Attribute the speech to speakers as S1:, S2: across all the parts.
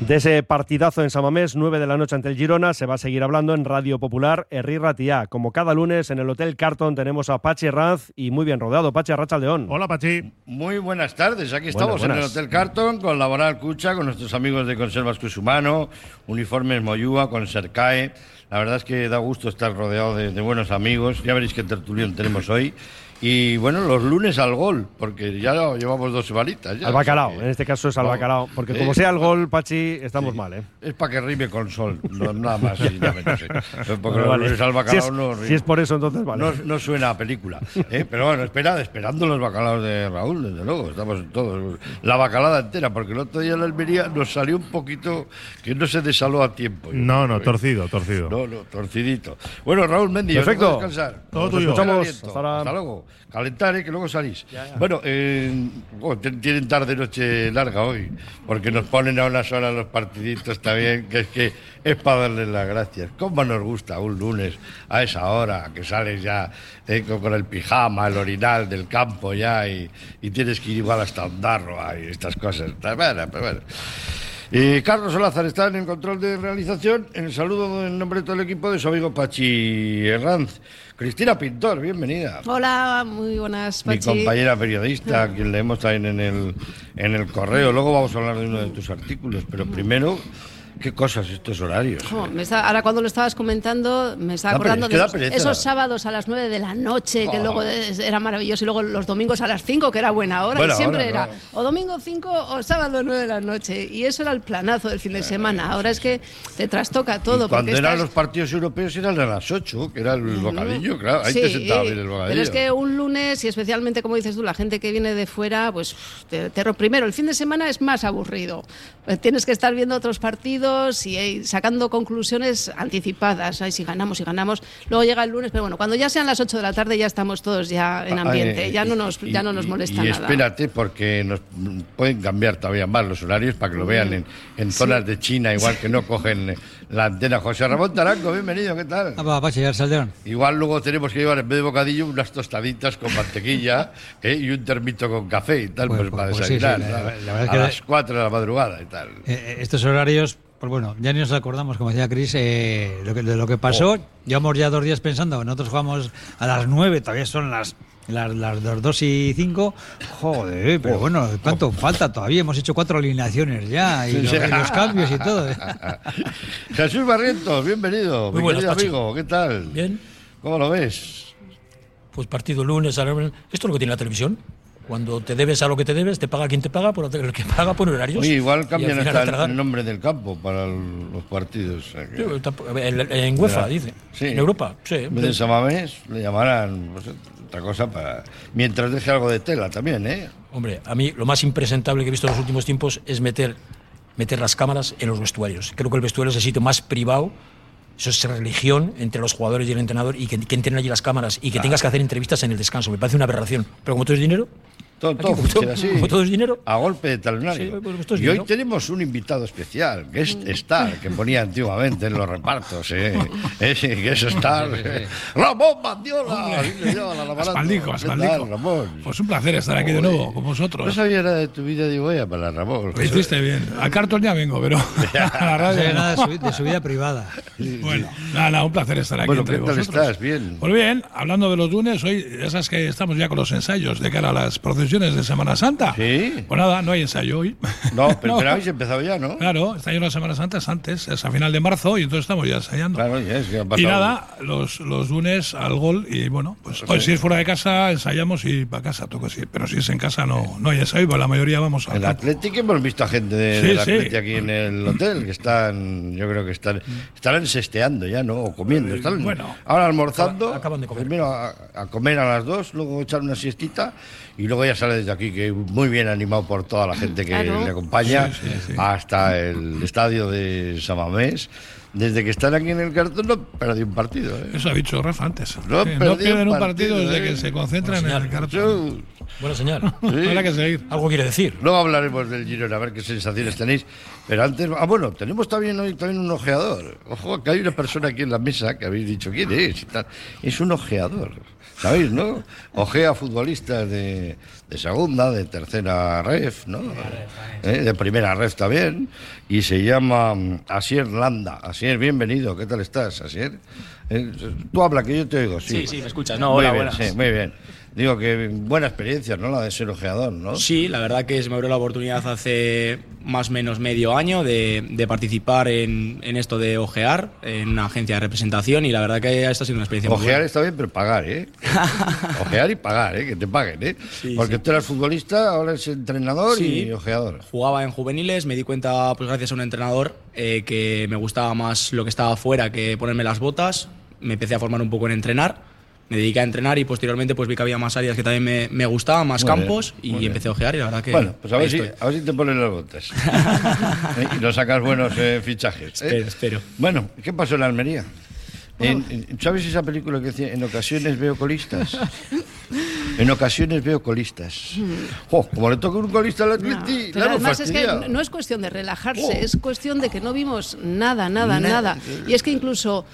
S1: De ese partidazo en Samamés, 9 de la noche ante el Girona, se va a seguir hablando en Radio Popular Herri Ratia. Como cada lunes en el Hotel Carton tenemos a Pachi Ranz y muy bien rodeado. Pachi Arracha León.
S2: Hola, Pachi.
S3: Muy buenas tardes. Aquí estamos en el Hotel Carton con Laboral Cucha, con nuestros amigos de Conservas Cusumano, Uniformes Moyúa, con Sercae. La verdad es que da gusto estar rodeado de, de buenos amigos. Ya veréis qué tertulión tenemos hoy. Y bueno, los lunes al gol, porque ya llevamos dos semanitas. Ya,
S1: al bacalao, en este caso es al bacalao, porque como sea el gol, Pachi, estamos mal, ¿eh?
S3: Es para que rime con sol, no, nada más. y nada menos, ¿eh? Porque los lunes al bacalao
S1: si es,
S3: no.
S1: Si es por eso, entonces vale.
S3: No, no suena a película. ¿eh? Pero bueno, espera, esperando los bacalaos de Raúl, desde luego. Estamos todos. La bacalada entera, porque el otro día en la Almería nos salió un poquito que no se desaló a tiempo.
S2: No, no, torcido, torcido.
S3: No, no, torcidito. Bueno, Raúl Mendy,
S1: Perfecto.
S3: descansar.
S2: Todo tuyo.
S1: Escuchamos.
S3: Hasta,
S1: Hasta
S3: luego. Calentar, ¿eh? que luego salís. Bueno, eh, oh, tienen tarde noche larga hoy, porque nos ponen a unas horas los partiditos también, que es que es para darles las gracias. ¿Cómo nos gusta un lunes a esa hora, que sales ya eh, con, el pijama, el orinal del campo ya, y, y tienes que ir igual hasta Ondarroa y estas cosas? Bueno, pues bueno. Eh, Carlos Olázar está en el control de realización. En el saludo en nombre de todo el equipo de su amigo Pachi Herranz. Cristina Pintor, bienvenida.
S4: Hola, muy buenas,
S3: Mi
S4: Pachi.
S3: compañera periodista, a quien leemos también en el, en el correo. Luego vamos a hablar de uno de tus artículos, pero primero, ¿qué cosas estos horarios?
S4: Jo, me está- ahora cuando lo estabas comentando, me estaba
S3: Da
S4: acordando de esos sábados a las 9 de la noche, que
S3: Oh.
S4: luego era maravilloso, y luego los domingos a las 5, que era buena hora,
S3: Buena
S4: y siempre
S3: hora,
S4: era o domingo 5 o sábado 9 de la noche. Y eso era el planazo del fin de semana. Ahora es que te trastoca todo.
S3: Y cuando eran
S4: estás-
S3: los partidos europeos eran a las 8, que era el bocadillo, claro. Ahí te sentaba bien el bocadillo.
S4: Pero es que un lunes, y especialmente como dices tú, la gente que viene de fuera, pues te, te- primero, el fin de semana es más aburrido. Eh, Tienes que estar viendo otros partidos y eh, sacando conclusiones anticipadas. Ay, si ganamos, si ganamos. Luego llega el lunes, pero bueno, cuando ya sean las 8 de la tarde ya estamos todos ya en ambiente.
S3: Ah,
S4: ya no
S3: y-
S4: nos,
S3: y-
S4: ya no nos
S3: y-
S4: molesta
S3: y
S4: nada.
S3: espérate, porque nos pueden cambiar todavía más los horarios para que lo vean en, en zonas de China, igual que no cogen eh, la antena. José Ramón Taranco, bienvenido, ¿qué tal?
S5: Arsaldeón.
S3: Igual luego tenemos que llevar en vez de bocadillo unas tostaditas con mantequilla ¿eh? y un termito con café y tal, pues,
S5: Pues-
S3: para
S5: pues sí,
S3: desayunar.
S5: sí, la-
S3: ¿no?
S5: la verdad
S3: a
S5: que-
S3: las 4 de la madrugada y tal.
S5: Eh, estos horarios, pues bueno, ya ni nos acordamos, como decía Cris, eh, lo que- de lo que pasó. Llevamos ya dos días pensando, nosotros jugamos a las nueve, todavía son las las, las dos, dos y cinco. Joder, pero bueno, ¿cuánto falta? Todavía hemos hecho cuatro alineaciones ya y,
S3: Sí,
S5: los,
S3: sí.
S5: y los cambios y todo.
S3: Jesús Barrientos, bienvenido.
S6: Muy
S3: mi
S6: buenas,
S3: amigo, ¿qué tal?
S6: Bien,
S3: ¿Cómo lo ves?
S6: pues partido lunes. Esto es lo que tiene la televisión. Cuando te debes a lo que te debes, te paga quien te paga, por el que paga pone horarios.
S3: Oye, igual cambian hasta el, nombre del campo para el- los partidos. o sea que-
S6: en UEFA, dice.
S3: Sí.
S6: En Europa, sí.
S3: En vez de Samamés le llamarán pues, otra cosa para. Mientras deje algo de tela también, ¿eh?
S6: Hombre, a mí lo más impresentable que he visto en los últimos tiempos es meter, meter las cámaras en los vestuarios. Creo que el vestuario es el sitio más privado. Eso es religión entre los jugadores y el entrenador y que, que entren allí las cámaras y que tengas que hacer entrevistas en el descanso. Me parece una aberración. Pero como todo es dinero,
S3: Todo, todo funciona
S6: todo-
S3: así.
S6: como todo es dinero.
S3: A golpe de talonario.
S6: Sí, pues esto es
S3: y hoy
S6: dinero.
S3: tenemos un invitado especial, que es Star, que ponía antiguamente en los repartos. ¿eh? Ese, que es Star. ¡Ramón Mandiola! A la barata.
S2: Aspaldico,
S3: ¿Qué
S2: Aspaldico.
S3: tal, Ramón?
S2: Pues un placer estar aquí de nuevo con vosotros.
S3: No sabía nada de tu vida, digo, vaya para Ramón.
S2: Lo hiciste bien. Al cartón ya vengo, pero a la radio no.
S5: nada de su, de su vida privada.
S2: Bueno, nada, nada, un placer estar aquí
S3: Bueno,
S2: entre
S3: ¿qué tal
S2: vosotros.
S3: estás? Bien.
S2: Pues bien, hablando de los lunes, hoy ya sabes que estamos ya con los ensayos de cara a las procesiones de Semana Santa.
S3: Sí.
S2: Pues nada, no hay ensayo hoy.
S3: No, pero, pero habéis empezado ya, ¿no?
S2: Claro, está yo la Semana Santa es antes, es a final de marzo y entonces estamos ya ensayando.
S3: Claro, ya es que ha
S2: Y
S3: pasado-
S2: nada, los, los lunes al gol y bueno, pues hoy si es fuera de casa ensayamos y para casa toco sí, pero si es en casa no, no hay ensayo, pues la mayoría vamos al
S3: El
S2: campo.
S3: Atlético hemos visto a gente de,
S2: Sí,
S3: del
S2: sí.
S3: Atleti aquí en el hotel que están, yo creo que están, estarán sesteando ya, ¿no? O comiendo. Están
S2: bueno.
S3: ahora almorzando.
S6: Acaba- acaban de comer.
S3: Primero a, a comer a las dos, luego echar una siestita y luego ya sale desde aquí, que muy bien animado por toda la gente que
S4: Claro.
S3: le acompaña
S2: Sí, sí, sí.
S3: hasta el estadio de Samamés. desde que están aquí en el cartón no perdí un partido. ¿eh?
S2: Eso ha dicho Rafa antes.
S3: No
S2: no
S3: un
S2: pierden un
S3: partido,
S2: partido desde
S3: ¿eh?
S2: que se concentran en el cartón.
S3: Yo-
S6: Buena señal.
S2: Habrá que seguir.
S6: Algo quiere decir.
S3: Luego hablaremos del Girona, a ver qué sensaciones tenéis. Pero antes, ah, bueno, tenemos también hoy también un ojeador. Ojo, que hay una persona aquí en la mesa que habéis dicho quién es. y tal. Es un ojeador, ¿sabéis, no? Ojea futbolistas de, de segunda, de tercera ref, ¿no? ¿Eh? De primera ref también. Y se llama mm, Asier Landa. Asier, bienvenido. ¿Qué tal estás, Asier? Eh, tú habla, que yo te oigo, sí.
S7: Sí, sí, me escuchas. No,
S3: muy
S7: hola,
S3: bien,
S7: buenas.
S3: sí, muy bien. Digo que buena experiencia, ¿no? La de ser ojeador, ¿no?
S7: Sí, la verdad que se me abrió la oportunidad hace más o menos medio año de, de participar en, en esto de ojear en una agencia de representación y la verdad que esta ha sido una experiencia muy
S3: Ojear
S7: buena.
S3: está bien, pero pagar, ¿eh? Ojear y pagar, ¿eh? Que te paguen, ¿eh?
S7: Sí,
S3: Porque
S7: sí.
S3: tú eras futbolista, ahora eres entrenador
S7: Sí.
S3: y ojeador.
S7: Jugaba en juveniles, me di cuenta, pues gracias a un entrenador, eh, que me gustaba más lo que estaba afuera que ponerme las botas. Me empecé a formar un poco en entrenar. Me dediqué a entrenar y posteriormente pues vi que había más áreas que también me, me gustaban, más
S3: Muy bien,
S7: campos y
S3: muy bien.
S7: empecé a ojear y la verdad que...
S3: Bueno, pues a ver, si, a ver si te ponen las botas. ¿Eh? Y no sacas buenos eh, fichajes. ¿eh?
S7: Espero, espero.
S3: Bueno, ¿qué pasó en la Almería? En- en- ¿Sabes esa película que decía, en ocasiones veo colistas? En ocasiones veo colistas. Jo, como le toca un colista al
S4: No,
S3: Atleti,
S4: pero
S3: la hemos
S4: además es que no es cuestión de relajarse,
S3: Oh.
S4: es cuestión de que no vimos nada, nada,
S3: Nada.
S4: nada. Y es que incluso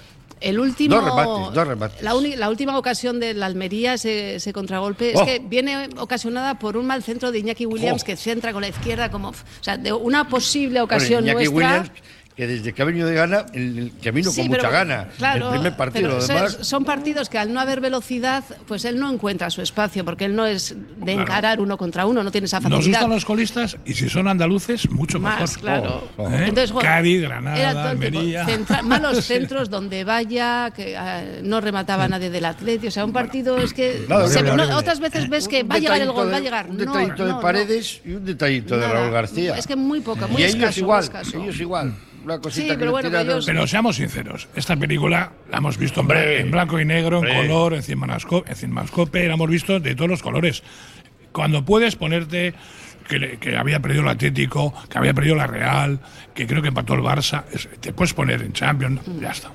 S4: el último.
S3: Dos remates, dos remates.
S4: La, última ocasión de la Almería, ese, ese contragolpe,
S3: Oh.
S4: es que viene ocasionada por un mal centro de Iñaki Williams
S3: Oh.
S4: que centra con la izquierda, como. O sea, de una posible
S3: Bueno,
S4: ocasión
S3: Iñaki
S4: nuestra.
S3: Williams, que desde que ha venido de gana, el, el que vino
S4: Sí,
S3: con
S4: pero,
S3: mucha gana.
S4: Claro,
S3: el primer partido,
S4: pero
S3: lo
S4: son-
S3: demás.
S4: son partidos que al no haber velocidad, pues él no encuentra su espacio, porque él no es de encarar uno contra uno, no tiene esa
S2: Nos
S4: facilidad.
S2: gustan los colistas y si son andaluces, mucho
S4: Más,
S2: mejor.
S4: claro.
S3: Oh, oh.
S2: ¿Eh?
S4: Entonces, bueno,
S2: Cádiz,
S4: era
S2: Granada,
S4: todo el tiempo
S2: Almería.
S4: centra- malos centros donde vaya, que eh, no remataba nadie del Atleti. O sea, un partido es que.
S3: Nada,
S4: se-
S3: horrible,
S4: no,
S3: horrible.
S4: otras veces ves que
S3: Un
S4: va a llegar el gol,
S3: de-
S4: va a llegar.
S3: Un detallito
S4: no,
S3: de
S4: no.
S3: Paredes y un detallito de. Raúl García.
S4: Es que muy poca, muy
S3: y
S4: escaso,
S3: ellos
S4: muy
S3: igual,
S4: escaso.
S3: ellos igual. Una cosita
S4: Sí,
S3: que
S4: pero
S3: le
S4: bueno, ellos-
S2: Pero seamos sinceros, esta película la hemos visto en,
S3: Hombre.
S2: en blanco y negro, en color, en cinemascope, en cinemascope, la hemos visto de todos los colores. Cuando puedes ponerte que, le- que había perdido el Atlético, que había perdido la Real, que creo que empató el Barça, es- te puedes poner en Champions, ya está.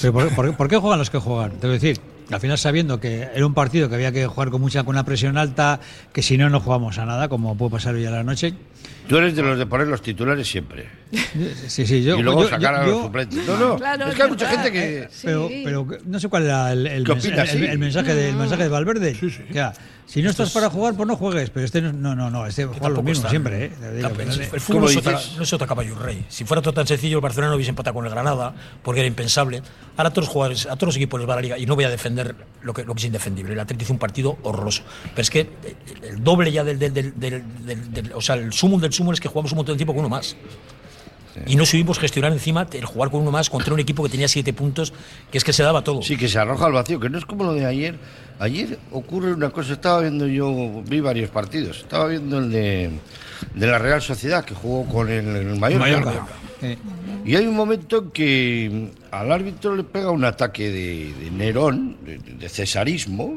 S5: Pero ¿por, por, por qué juegan los que juegan? Te voy a decir, al final sabiendo que era un partido que había que jugar con mucha con una presión alta, que si no, no jugamos a nada, como puede pasar hoy a la noche.
S3: Tú eres de los de poner los titulares siempre.
S5: Sí, sí, yo.
S3: y luego
S5: yo-
S3: sacar a
S5: yo-
S3: los suplentes. No, no.
S4: Claro,
S3: es que hay mucha
S4: verdad,
S3: gente que.
S4: eh, sí.
S5: Pero, pero no sé cuál era el, el,
S3: ¿Qué
S5: mens-
S3: opinas?
S5: el-
S3: Sí.
S5: el mensaje, de, el mensaje de Valverde.
S2: Sí, sí.
S5: Ya, si no estás para jugar, pues no juegues. Pero este no, no, no, no este juega lo mismo
S6: está-
S5: siempre. ¿eh? Digo, le-
S6: el fútbol no
S3: ¿Cómo
S6: es, otra, no caballo rey. Si fuera todo tan sencillo, el Barcelona no hubiese empatado con el Granada, porque era impensable. Ahora a todos los jugadores, a todos los equipos les va la liga, y no voy a defender lo que, lo que es indefendible. El Atlético hizo un partido horroroso. Pero es que el, el doble ya del, del, del, del- del- del- O sea, el sumo del es que jugamos un montón de tiempo con uno más. Y no supimos gestionar encima el jugar con uno más contra un equipo que tenía siete puntos, que es que se daba todo.
S3: Sí, que se arroja al vacío, que no es como lo de ayer. Ayer ocurre una cosa, estaba viendo yo, vi varios partidos, estaba viendo el de, de la Real Sociedad, que jugó con el, el Mallorca.
S2: Mallorca.
S5: eh,
S3: Y hay un momento en que al árbitro le pega un ataque de, de Nerón, de, de cesarismo,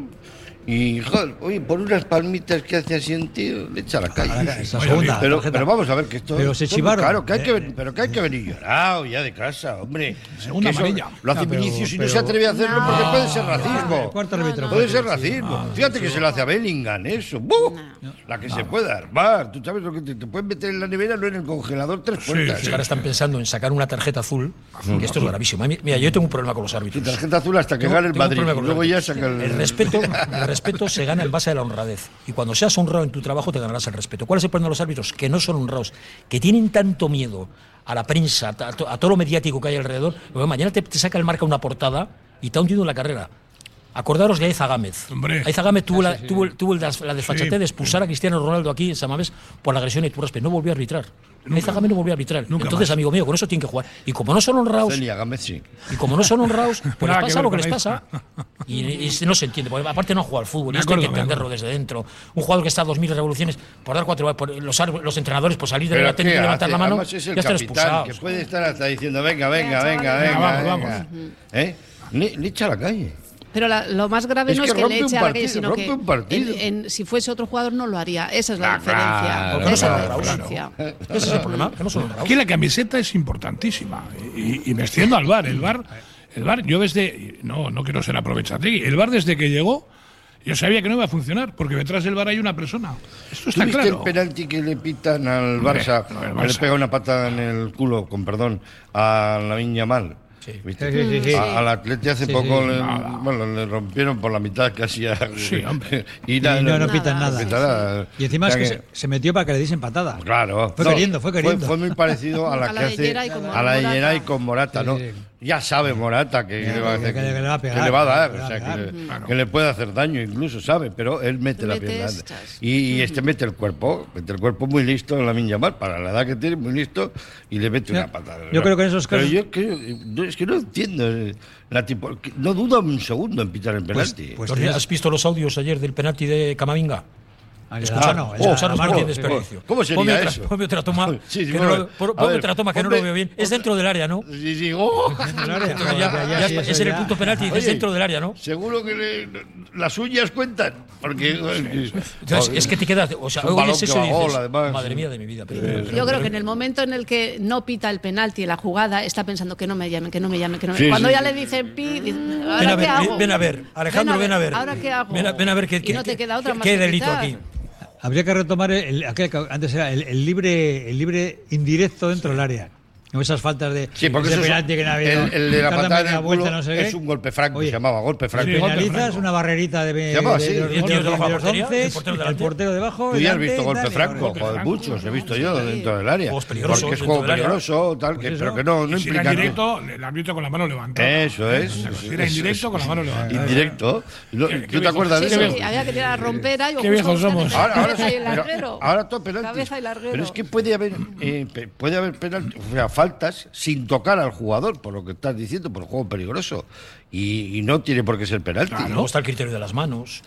S3: y joder, oye, por unas palmitas que hace así en tío, le echa a la calle.
S5: esa
S2: Oye,
S5: segunda
S3: Pero, vamos a ver que esto,
S5: Pero se chivaron.
S3: caro, que hay que,
S5: Eh,
S3: ven- pero que hay que venir llorado ya de casa, hombre.
S2: Segunda
S3: eso. Lo hace
S5: Ah, pero-
S3: Vinicius y no se atreve a hacerlo porque puede ser racismo.
S5: el cuarto árbitro
S3: Puede ser racismo. Fíjate que se lo hace a Bellingham, eso. La que se puede armar. Tú sabes lo que te, te pueden meter en la nevera, no en el congelador, tres
S2: Sí,
S3: puertas.
S6: Es que ahora están pensando en sacar una tarjeta azul, que esto es gravísimo. Mira, yo tengo un problema con los árbitros.
S3: tarjeta azul hasta que gane el Madrid. luego ya saca el.
S6: El respeto, respeto se gana en base a la honradez. Y cuando seas honrado en tu trabajo, te ganarás el respeto. ¿Cuál es el problema de los árbitros? Que no son honrados, que tienen tanto miedo a la prensa, a, to- a todo lo mediático que hay alrededor. que mañana te, te saca el marca una portada y te ha hundido en la carrera. Acordaros de Aiza Gámez.
S2: Hombre.
S6: Aiza Gámez tuvo, la, tuvo, tuvo la desfachatez
S2: Sí.
S6: de expulsar a Cristiano Ronaldo aquí en Samamés por la agresión y tu respeto. No volvió a arbitrar. Aiza Gámez no volvió a arbitrar.
S2: Nunca
S6: Entonces,
S2: más.
S6: amigo mío, con eso tienen que jugar. Y como no son honrados,
S3: Celia Gámez, sí.
S6: y como no son honrados, pues les
S2: Nada
S6: pasa lo que les pasa. Y, y no se entiende, porque aparte no jugado al fútbol, y esto hay que
S2: acuerdo, de
S6: entenderlo
S2: acuerdo.
S6: desde dentro. Un jugador que está a 2.000 revoluciones, por dar cuatro, por los, entrenadores, por salir de la técnica
S3: ¿qué
S6: y levantar la mano,
S3: es el
S6: ya están
S3: capitán,
S6: expulsados.
S3: que puede estar hasta diciendo, venga, venga,
S4: Venga,
S3: venga,
S4: chavales.
S3: venga,
S2: Venga, vamos,
S3: venga. ¿Eh? Le, le echa a la calle.
S4: Pero la- lo más grave
S3: Es
S4: no
S3: que
S4: es que le
S3: rompe un
S4: eche a la calle,
S3: partido,
S4: sino
S3: rompe
S4: que
S3: un partido.
S4: en- en- si fuese otro jugador no lo haría. Esa es la
S3: Ah,
S4: diferencia.
S3: claro,
S4: Esa es la
S2: claro,
S4: diferencia.
S6: Ese es el problema, que no son los grados.
S2: Aquí la camiseta es importantísima. Y, y me extiendo al bar. El bar, el bar, yo desde. No, no quiero ser aprovechategui. El bar desde que llegó, yo sabía que no iba a funcionar, porque detrás del bar hay una persona. Esto está
S3: ¿Tuviste
S2: claro.
S3: el penalti que le pitan al Barça?
S2: no, el
S3: que Le pega una patada en el culo, con perdón, a la Viña Mal.
S5: Sí, sí, sí, sí.
S3: A- Al Atleti hace
S5: Sí,
S3: poco
S5: sí.
S3: le, bueno, le rompieron por la mitad casi a,
S2: hombre.
S3: y
S5: Y
S3: nada,
S5: no, no
S4: Nada,
S5: pitan nada.
S3: pita nada.
S5: Y encima
S3: O
S5: es
S3: sea
S5: que se, se metió para que le diesen patada.
S3: Claro.
S5: Fue queriendo, fue queriendo.
S3: Fue, muy parecido a la
S4: A
S3: que
S4: la de
S3: hace a la de. Geray con Morata,
S5: Sí,
S3: ¿no? Ya sabe Morata que, le va a
S5: que-
S3: hacer-
S5: que le va a pegar,
S3: que le va a dar,
S5: que le
S3: o
S5: va a
S3: sea, que,
S5: pegar.
S3: le-
S2: Claro.
S3: que le puede hacer daño incluso, sabe, pero él mete
S4: Te
S3: la pierna. Y, y este mete el cuerpo, mete el cuerpo muy listo en la Minya Mar, para la edad que tiene, muy listo, y le mete una patada.
S5: yo creo que en esos
S3: Pero
S5: casos-
S3: yo creo- no, es que no entiendo. eh, La tipo, no duda un segundo en pitar el
S5: Pues-
S3: penalti.
S5: pues
S6: ¿Has visto los audios ayer del penalti de Camavinga? Escucharlo,
S5: no,
S6: escucharlo
S5: Marco,
S6: no tiene desperdicio.
S3: ¿cómo sería
S6: ponme otra,
S3: eso?
S6: Ponme otra toma,
S3: Sí, sí,
S6: que, no, lo- por-
S3: a
S6: ponme
S3: ver,
S6: otra toma que no
S3: ponme-
S6: lo veo bien. Es dentro del área, ¿no?
S3: Sí, sí, ¡oh!
S6: Es en el punto penalti, es dentro del área, ¿no?
S3: Seguro que le- las uñas cuentan. Porque.
S6: Entonces, es que te quedas, o sea, oyes
S3: que
S6: eso y dices, madre mía de mi vida. pero-
S4: Yo creo que en el momento en el que no pita el penalti en la jugada, está pensando que no me llamen, que no me llamen, que no me Cuando ya le dicen pi, dice,
S6: Ven
S4: ¿ahora
S6: a
S4: qué
S6: ver,
S4: hago?
S6: ven a ver, Alejandro, ven a ver.
S4: ¿Ahora qué hago?
S6: Ven a, ver qué,
S4: Y
S6: qué-
S4: no te queda otra
S6: qué-
S4: más
S6: qué
S4: que
S6: delito aquí.
S5: Habría que retomar el, aquel que antes era el, el libre el libre indirecto dentro del área. No esas faltas de
S3: Sí, porque
S5: ese
S3: eso es-
S5: penalti que no ha habido.
S3: el, el de la patada en el
S5: vuelta,
S3: culo
S5: no sé qué.
S3: es un golpe franco,
S5: Oye,
S3: se llamaba golpe franco.
S2: Sí,
S5: Penalizas una barrerita de, de,
S3: llamaba
S5: de
S3: así.
S5: los, de
S6: de
S5: los once,
S6: el portero
S5: debajo.
S3: Tú ya has visto golpe franco, joder, muchos he visto
S2: sí.
S3: yo dentro del área. Porque es juego peligroso, tal, que,
S5: Pues
S3: pero que no, implica.
S2: indirecto, el árbitro con la mano levantada.
S3: Eso es.
S2: Si era indirecto, con la mano levantada.
S3: Indirecto.
S2: Qué-
S3: ¿Tú
S2: qué
S3: te acuerdas de
S4: Sí,
S3: eso?
S4: sí, había que tirar a romper ahí o
S2: Qué viejos somos.
S3: Ahora, sí, todo penalti.
S4: Cabeza y larguero.
S3: Pero es que puede haber, pe- puede haber penalti, o sea, faltas sin tocar al jugador, por lo que estás diciendo, por el juego peligroso. Y, y no tiene por qué ser penalti.
S6: Luego está el criterio de las manos.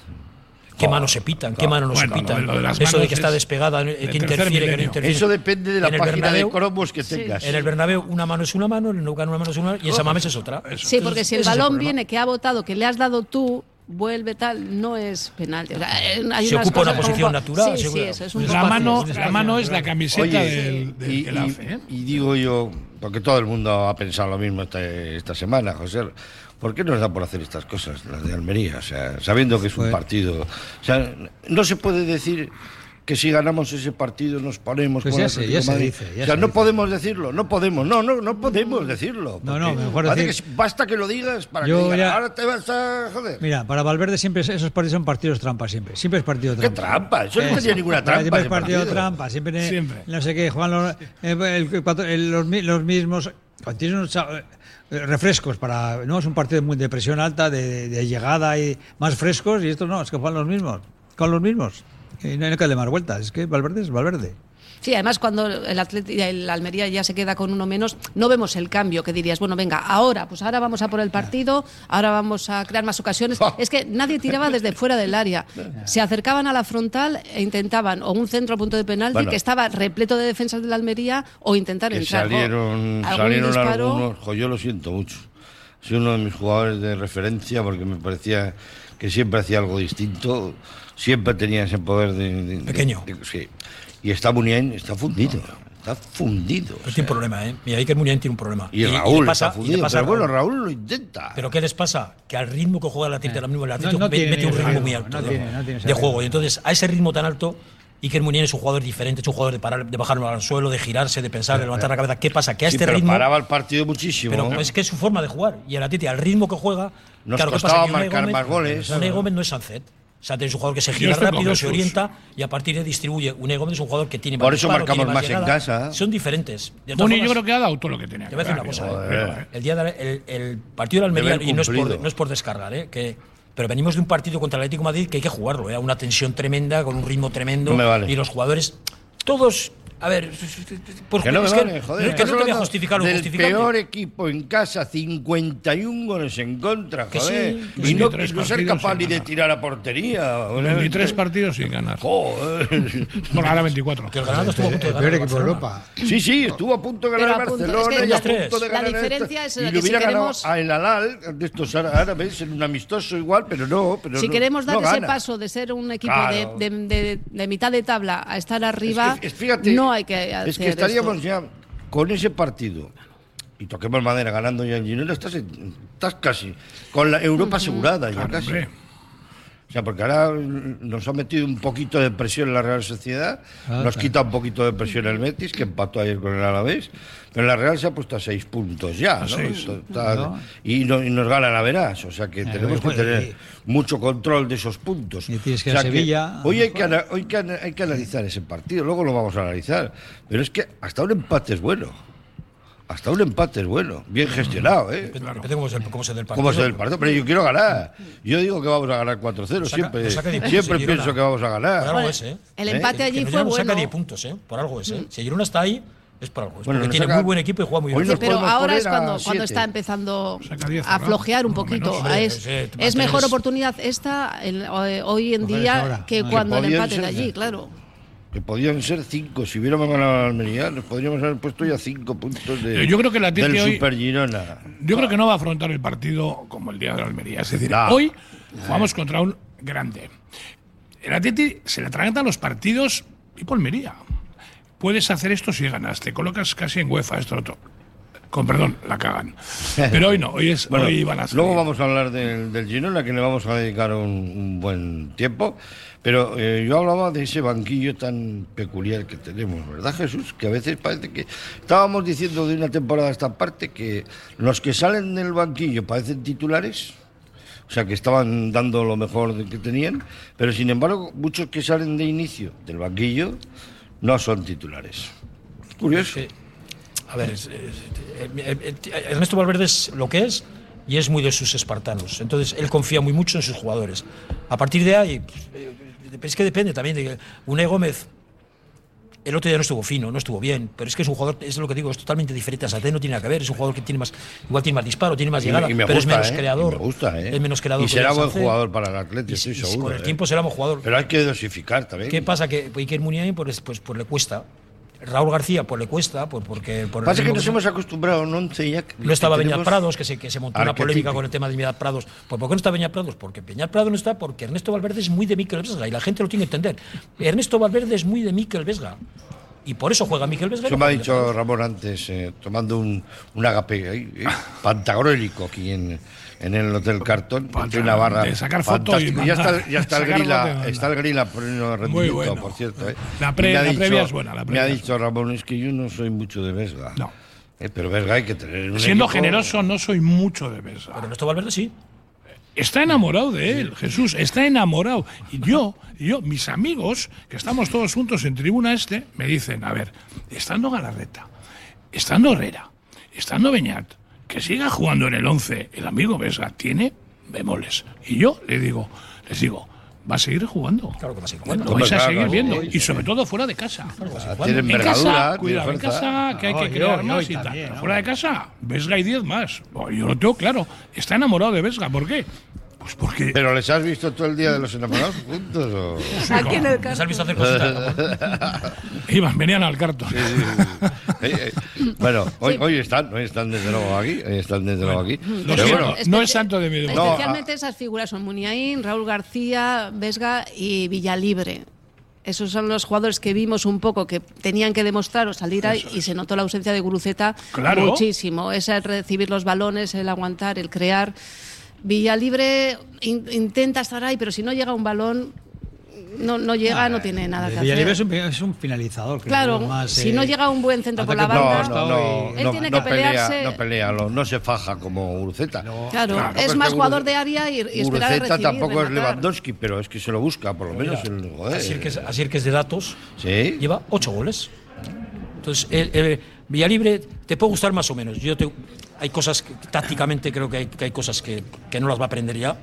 S6: ¿Qué
S3: Oh,
S6: manos se pitan? ¿Qué manos no
S2: Bueno,
S6: se pitan?
S2: lo de- lo de las
S6: Eso de que está
S2: es
S6: despegada, eh,
S2: de
S6: que interfiere, que no interfiere.
S3: Eso depende de la página
S6: Bernabéu-
S3: de cromos que tengas.
S6: En el Bernabéu una mano es una mano, en el Camp una mano es una y en San Mamés es otra.
S4: Sí, porque si el balón viene que ha votado, que le has dado tú, vuelve tal, no es penalti. O sea, eh, hay
S6: Se
S4: unas
S6: ocupa una
S4: como-
S6: posición natural,
S4: Sí, sí,
S6: seguro.
S4: eso es un
S2: La mano, la mano es la camiseta
S3: Oye,
S2: del, del
S3: y,
S2: que la
S3: y-
S2: hace. ¿eh?
S3: y digo yo, porque todo el mundo ha pensado lo mismo esta, esta semana, José, ¿por qué nos da por hacer estas cosas, las de Almería? O sea, sabiendo que es un
S5: Pues-
S3: partido. O sea, no se puede decir que si ganamos ese partido nos ponemos
S5: Pues
S3: con
S5: ya
S3: el
S5: ya se
S3: Madrid.
S5: dice, ya
S3: o sea,
S5: se
S3: no
S5: dice.
S3: podemos decirlo, no podemos, no, no, no podemos decirlo.
S5: No, no, mejor decir-
S3: que basta que lo digas para
S5: Yo
S3: que digan,
S5: ya-
S3: ahora te vas a joder.
S5: Mira, para Valverde siempre es- esos partidos son partidos trampa siempre. Siempre es partido
S3: ¿Qué
S5: trampa.
S3: trampa? Eso no tenía ninguna trampa.
S5: Siempre es partido,
S3: partido.
S5: trampa. Siempre,
S2: Siempre.
S5: no sé qué, juegan los, eh, el- el- los, los mismos. cuando Tienes unos eh, refrescos para. No es un partido muy de presión alta, de, de llegada y más frescos. Y estos no, es que juegan los mismos. Con los mismos. Y no hay que darle más vueltas. Es que Valverde es Valverde.
S4: Sí, además cuando el, Atleti- el Almería ya se queda con uno menos, no vemos el cambio que dirías, bueno, venga, ahora, pues ahora vamos a por el partido, ahora vamos a crear más ocasiones. Es que nadie tiraba desde fuera del área. Se acercaban a la frontal e intentaban o un centro a punto de penalti
S3: Bueno.
S4: que estaba repleto de defensas del Almería o intentar
S3: que
S4: entrar.
S3: Salieron,
S4: algún
S3: salieron
S4: disparo-
S3: algunos, jo, yo lo siento mucho. Soy uno de mis jugadores de referencia porque me parecía que siempre hacía algo distinto, siempre tenía ese poder de...
S6: Pequeño.
S3: de- sí. Y está Munien, está fundido, está fundido. o
S6: Pero tiene un problema, ¿eh? Y Iker Muniain tiene un problema.
S3: Y,
S6: le
S3: Raúl
S6: pasa-
S3: está
S6: y
S3: fundido,
S6: pasa
S3: pero bueno,
S6: Raúl.
S3: Lo intenta.
S6: ¿Pero qué les pasa? Que al ritmo que juega el Atlético, ahora mismo el Atlético
S5: no tiene
S6: mete un ritmo
S5: ritmo,
S6: muy alto
S5: no
S6: de,
S5: tiene- no tiene ese
S6: de
S5: ritmo.
S6: juego. Y entonces, a ese ritmo tan alto, Iker Muniain es un jugador diferente, es un jugador de, parar, de bajar al suelo, de girarse, de pensar, de levantar la cabeza. ¿Qué pasa? Que a
S3: Sí,
S6: este
S3: pero
S6: ritmo...
S3: paraba el partido muchísimo.
S6: Pero es que es su forma de jugar. Y el Atlético, al ritmo que juega...
S3: Nos
S6: claro, ¿qué
S3: costaba
S6: pasa? Que
S3: marcar
S6: Gómez-
S3: más goles.
S6: Gómez no es Sancet. Sancet es un jugador que se gira
S2: con
S6: rápido, se orienta y a partir de distribuye. Unai Gómez es un jugador que tiene
S3: Por
S6: más
S3: eso
S6: disparo,
S3: marcamos
S6: tiene
S3: más en casa.
S6: Son diferentes.
S2: Muni, yo creo que ha dado todo lo que tenía.
S6: te voy a decir una cosa. ¿eh?
S2: ¿eh?
S6: El, día de- el, el partido de Almería, y no es, por, no es por descargar, ¿eh? que, pero venimos de un partido contra el Atlético de Madrid que hay que jugarlo, ¿eh? una tensión tremenda, con un ritmo tremendo.
S3: No me vale.
S6: Y los jugadores, todos A ver, por,
S3: Que no me
S6: es que,
S3: vale, joder.
S6: que no te voy a justificar lo
S3: del peor equipo en casa, 51 goles en contra,
S6: Que
S3: joder.
S6: sí, que
S3: y
S2: sí.
S3: no,
S2: 23
S3: y no ser
S2: partidos
S3: capaz ni de tirar a portería.
S2: 23 partidos sin ganar.
S3: Joder.
S2: Bueno, ahora 24.
S6: Que el Granada estuvo a punto de
S5: El
S6: ganar
S5: peor
S6: al
S5: equipo de. Europa.
S3: Sí, sí, estuvo a punto de ganar Barcelona
S4: es que
S3: y a
S6: la-
S3: punto de
S4: la
S3: ganar
S4: diferencia
S3: esto.
S4: es la
S3: y
S4: que si
S3: hubiera ganado
S4: queremos-
S3: a el Alal de estos árabes en un amistoso igual, pero no. Pero
S4: si
S3: no-
S4: queremos dar
S3: no
S4: ese paso de ser un equipo
S3: Claro.
S4: de, de- de- de mitad de tabla a estar arriba,
S3: Es que, es- fíjate,
S4: no hay que hacer
S3: Es que estaríamos
S4: esto.
S3: ya con ese partido. Y toquemos madera ganando ya en Girona, estás, en- estás casi con la Europa asegurada ya
S2: Claro,
S3: casi. O sea, porque ahora nos ha metido un poquito de presión en la Real Sociedad,
S5: Ah,
S3: nos quita un poquito de presión el Betis, que empató ayer con el Alavés, pero la Real se ha puesto a seis puntos ya, ¿no?
S2: seis.
S3: Está-
S5: No.
S3: Y, no- y nos gana la verás, o sea que tenemos que tener
S5: y-
S3: mucho control de esos puntos.
S5: Y tienes que
S3: O
S5: ir a
S3: sea
S5: Sevilla,
S3: hoy, que, hay que analizar ese partido, luego lo vamos a analizar, pero es que hasta un empate es bueno. Hasta un empate es bueno, bien gestionado, ¿eh?
S6: Depende, cómo, se, cómo se dé el partido.
S3: ¿Cómo se el partido? Pero yo quiero ganar. Yo digo que vamos a ganar 4-0.
S6: Saca-
S3: Siempre,
S6: saca
S3: siempre pienso que vamos a
S6: Por
S3: ganar.
S6: algo
S4: Bueno,
S6: es, ¿eh?
S4: el
S3: ¿Eh?
S4: empate
S6: Que
S4: allí
S6: nos
S4: fue
S6: saca
S4: bueno.
S6: 10 puntos, ¿eh? Por algo es, ¿eh? Si Girona está ahí, es por algo. Es
S3: Bueno,
S6: porque tiene
S3: saca-
S6: muy buen equipo y juega muy bien.
S4: Sí, pero ahora es cuando, cuando está empezando
S2: Saca diez,
S4: a flojear un
S2: Por
S4: poquito.
S2: menos.
S4: es
S6: Sí,
S4: es mejor oportunidad esta el- eh, hoy en
S5: Coger
S4: día que
S5: Que
S4: cuando el empate de allí,
S3: de-
S4: claro.
S3: Que podían ser 5. Si hubiéramos ganado a la Almería, nos podríamos haber puesto ya 5 puntos de,
S2: Yo creo que la
S3: del
S2: hoy-
S3: Super Girona.
S2: Yo creo que no va a afrontar el partido como el día de la Almería. Es decir,
S3: No.
S2: hoy jugamos contra un grande. El Atleti se le atragantan los partidos y por Almería. Puedes hacer esto si ganas. Te colocas casi en UEFA, esto otro. Con perdón, la cagan. Pero hoy no, hoy, es,
S3: Bueno,
S2: hoy van a salir.
S3: luego vamos a hablar del, del Girona, que le vamos a dedicar un, un buen tiempo. Pero eh, yo hablaba de ese banquillo tan peculiar que tenemos, ¿verdad, Jesús? Que a veces parece que. Estábamos diciendo de una temporada a esta parte que los que salen del banquillo parecen titulares. O sea, que estaban dando lo mejor de que tenían. Pero sin embargo, muchos que salen de inicio del banquillo no son titulares. Curioso.
S6: Sí. A ver, es- es- eh, Ernesto Valverde es lo que es y es muy de sus espartanos. Entonces, él confía muy mucho en sus jugadores. A partir de ahí, pues, eh, es que depende también de Unai Gómez. El otro día no estuvo fino, no estuvo bien, pero es que es un jugador, es lo que digo, es totalmente diferente a Saté, no tiene nada que ver, es un jugador que tiene más, igual tiene más disparo, tiene más
S3: Y me-
S6: llegada,
S3: y me
S6: pero es
S3: gusta,
S6: menos
S3: ¿eh?
S6: creador.
S3: Me gusta, ¿eh?
S6: Es menos creador.
S3: Y será buen jugador para el Atleti,
S6: Y-
S3: estoy seguro.
S6: Con el
S3: ¿eh?
S6: tiempo será buen jugador.
S3: Pero hay que dosificar también.
S6: ¿Qué pasa? Que Iker Muniain pues, pues, pues le cuesta. Raúl García pues le cuesta, pues porque por
S3: Pasa que nos hemos acostumbrado once ya. que-
S6: no estaba
S3: tenemos
S6: Prados, que se, que se montó una polémica con el tema de Beñat Prados. Pues ¿por qué no está Beñat Prados? Porque Beñat Prado no está porque Ernesto Valverde es muy de Mikel Vesga y la gente lo tiene que entender. Ernesto Valverde es muy de Mikel Vesga y por eso juega Mikel Vesga.
S3: Eso me ha dicho. Ramón antes, eh, tomando un, un agape ahí, eh, aquí en, en el Hotel Cartón.
S2: Panta-
S3: Tiene una barra
S2: de sacar foto y
S3: ya está, ya está el grila, está el grila poniendo rendimiento,
S2: bueno.
S3: por cierto. eh.
S2: La pre-
S3: me ha
S2: la
S3: dicho-
S2: previa es buena, la
S3: Me
S2: previa
S3: ha
S2: es
S3: dicho Ramón, es que yo no soy mucho de Vesga.
S2: No.
S3: Eh, pero Vesga hay que tener un
S2: Siendo
S3: equipo-
S2: generoso, no soy mucho de
S6: Pero
S2: Besa.
S6: Ernesto Valverde sí.
S2: Está enamorado de él, Jesús, está enamorado. Y yo, yo, mis amigos, que estamos todos juntos en tribuna este, me dicen, a ver, estando Galarreta, estando Herrera, estando Beñat, que siga jugando en el 11, el amigo Besa tiene bemoles. Y yo le digo, les digo, va a seguir jugando.
S6: Claro que va a seguir
S2: Lo
S6: jugando.
S2: vais a seguir
S3: claro,
S2: viendo.
S3: sí,
S2: Y sobre todo fuera de casa.
S3: Tiene
S2: En
S3: envergadura,
S2: casa,
S3: tiene
S2: cuidado, en casa, que hay que crear más y tal. fuera de casa, Vesga y 10 más. Bueno, yo lo tengo claro. Está enamorado de Vesga. ¿Por qué? Pues porque.
S3: ¿Pero les has visto todo el día de los enamorados juntos? O?
S4: Aquí en el
S6: ¿Les has visto hacer cositas?
S2: Iban, venían al cartón.
S3: Eh, eh, bueno, hoy, hoy están, hoy están desde luego aquí, hoy están desde luego aquí. Pero bueno,
S2: no es santo de mi devoción.
S3: No,
S4: Especialmente esas figuras son Muniain, Raúl García, Vesga y Villalibre. Esos son los jugadores que vimos un poco que tenían que demostrar o salir ahí y se notó la ausencia de Guruceta
S2: Claro.
S4: muchísimo. Es el recibir los balones, el aguantar, el crear. Villalibre in- intenta estar ahí, pero si no llega un balón, no, no llega, no tiene nada que
S5: Villalibre es
S4: hacer.
S5: un, es un finalizador. creo,
S4: Claro,
S5: más,
S4: si
S5: eh,
S4: no llega un buen centro por la banda,
S3: no, no,
S4: Él
S3: no,
S4: tiene
S3: no
S4: que
S3: pelea,
S4: pelearse.
S3: no pelea, no se faja como Uruceta.
S4: Claro,
S2: Claro,
S4: es más jugador de área y, y esperar a
S3: Uruceta
S4: recibir,
S3: tampoco es. Lewandowski, pero es que se lo busca, por lo menos.
S6: Mira,
S3: el, joder.
S6: Así que, es- así que es de datos.
S3: Sí.
S6: Lleva ocho goles. Entonces, el, el Villalibre te puede gustar más o menos. Yo te- hay cosas, que, tácticamente creo que hay, que hay cosas que, que no las va a aprender ya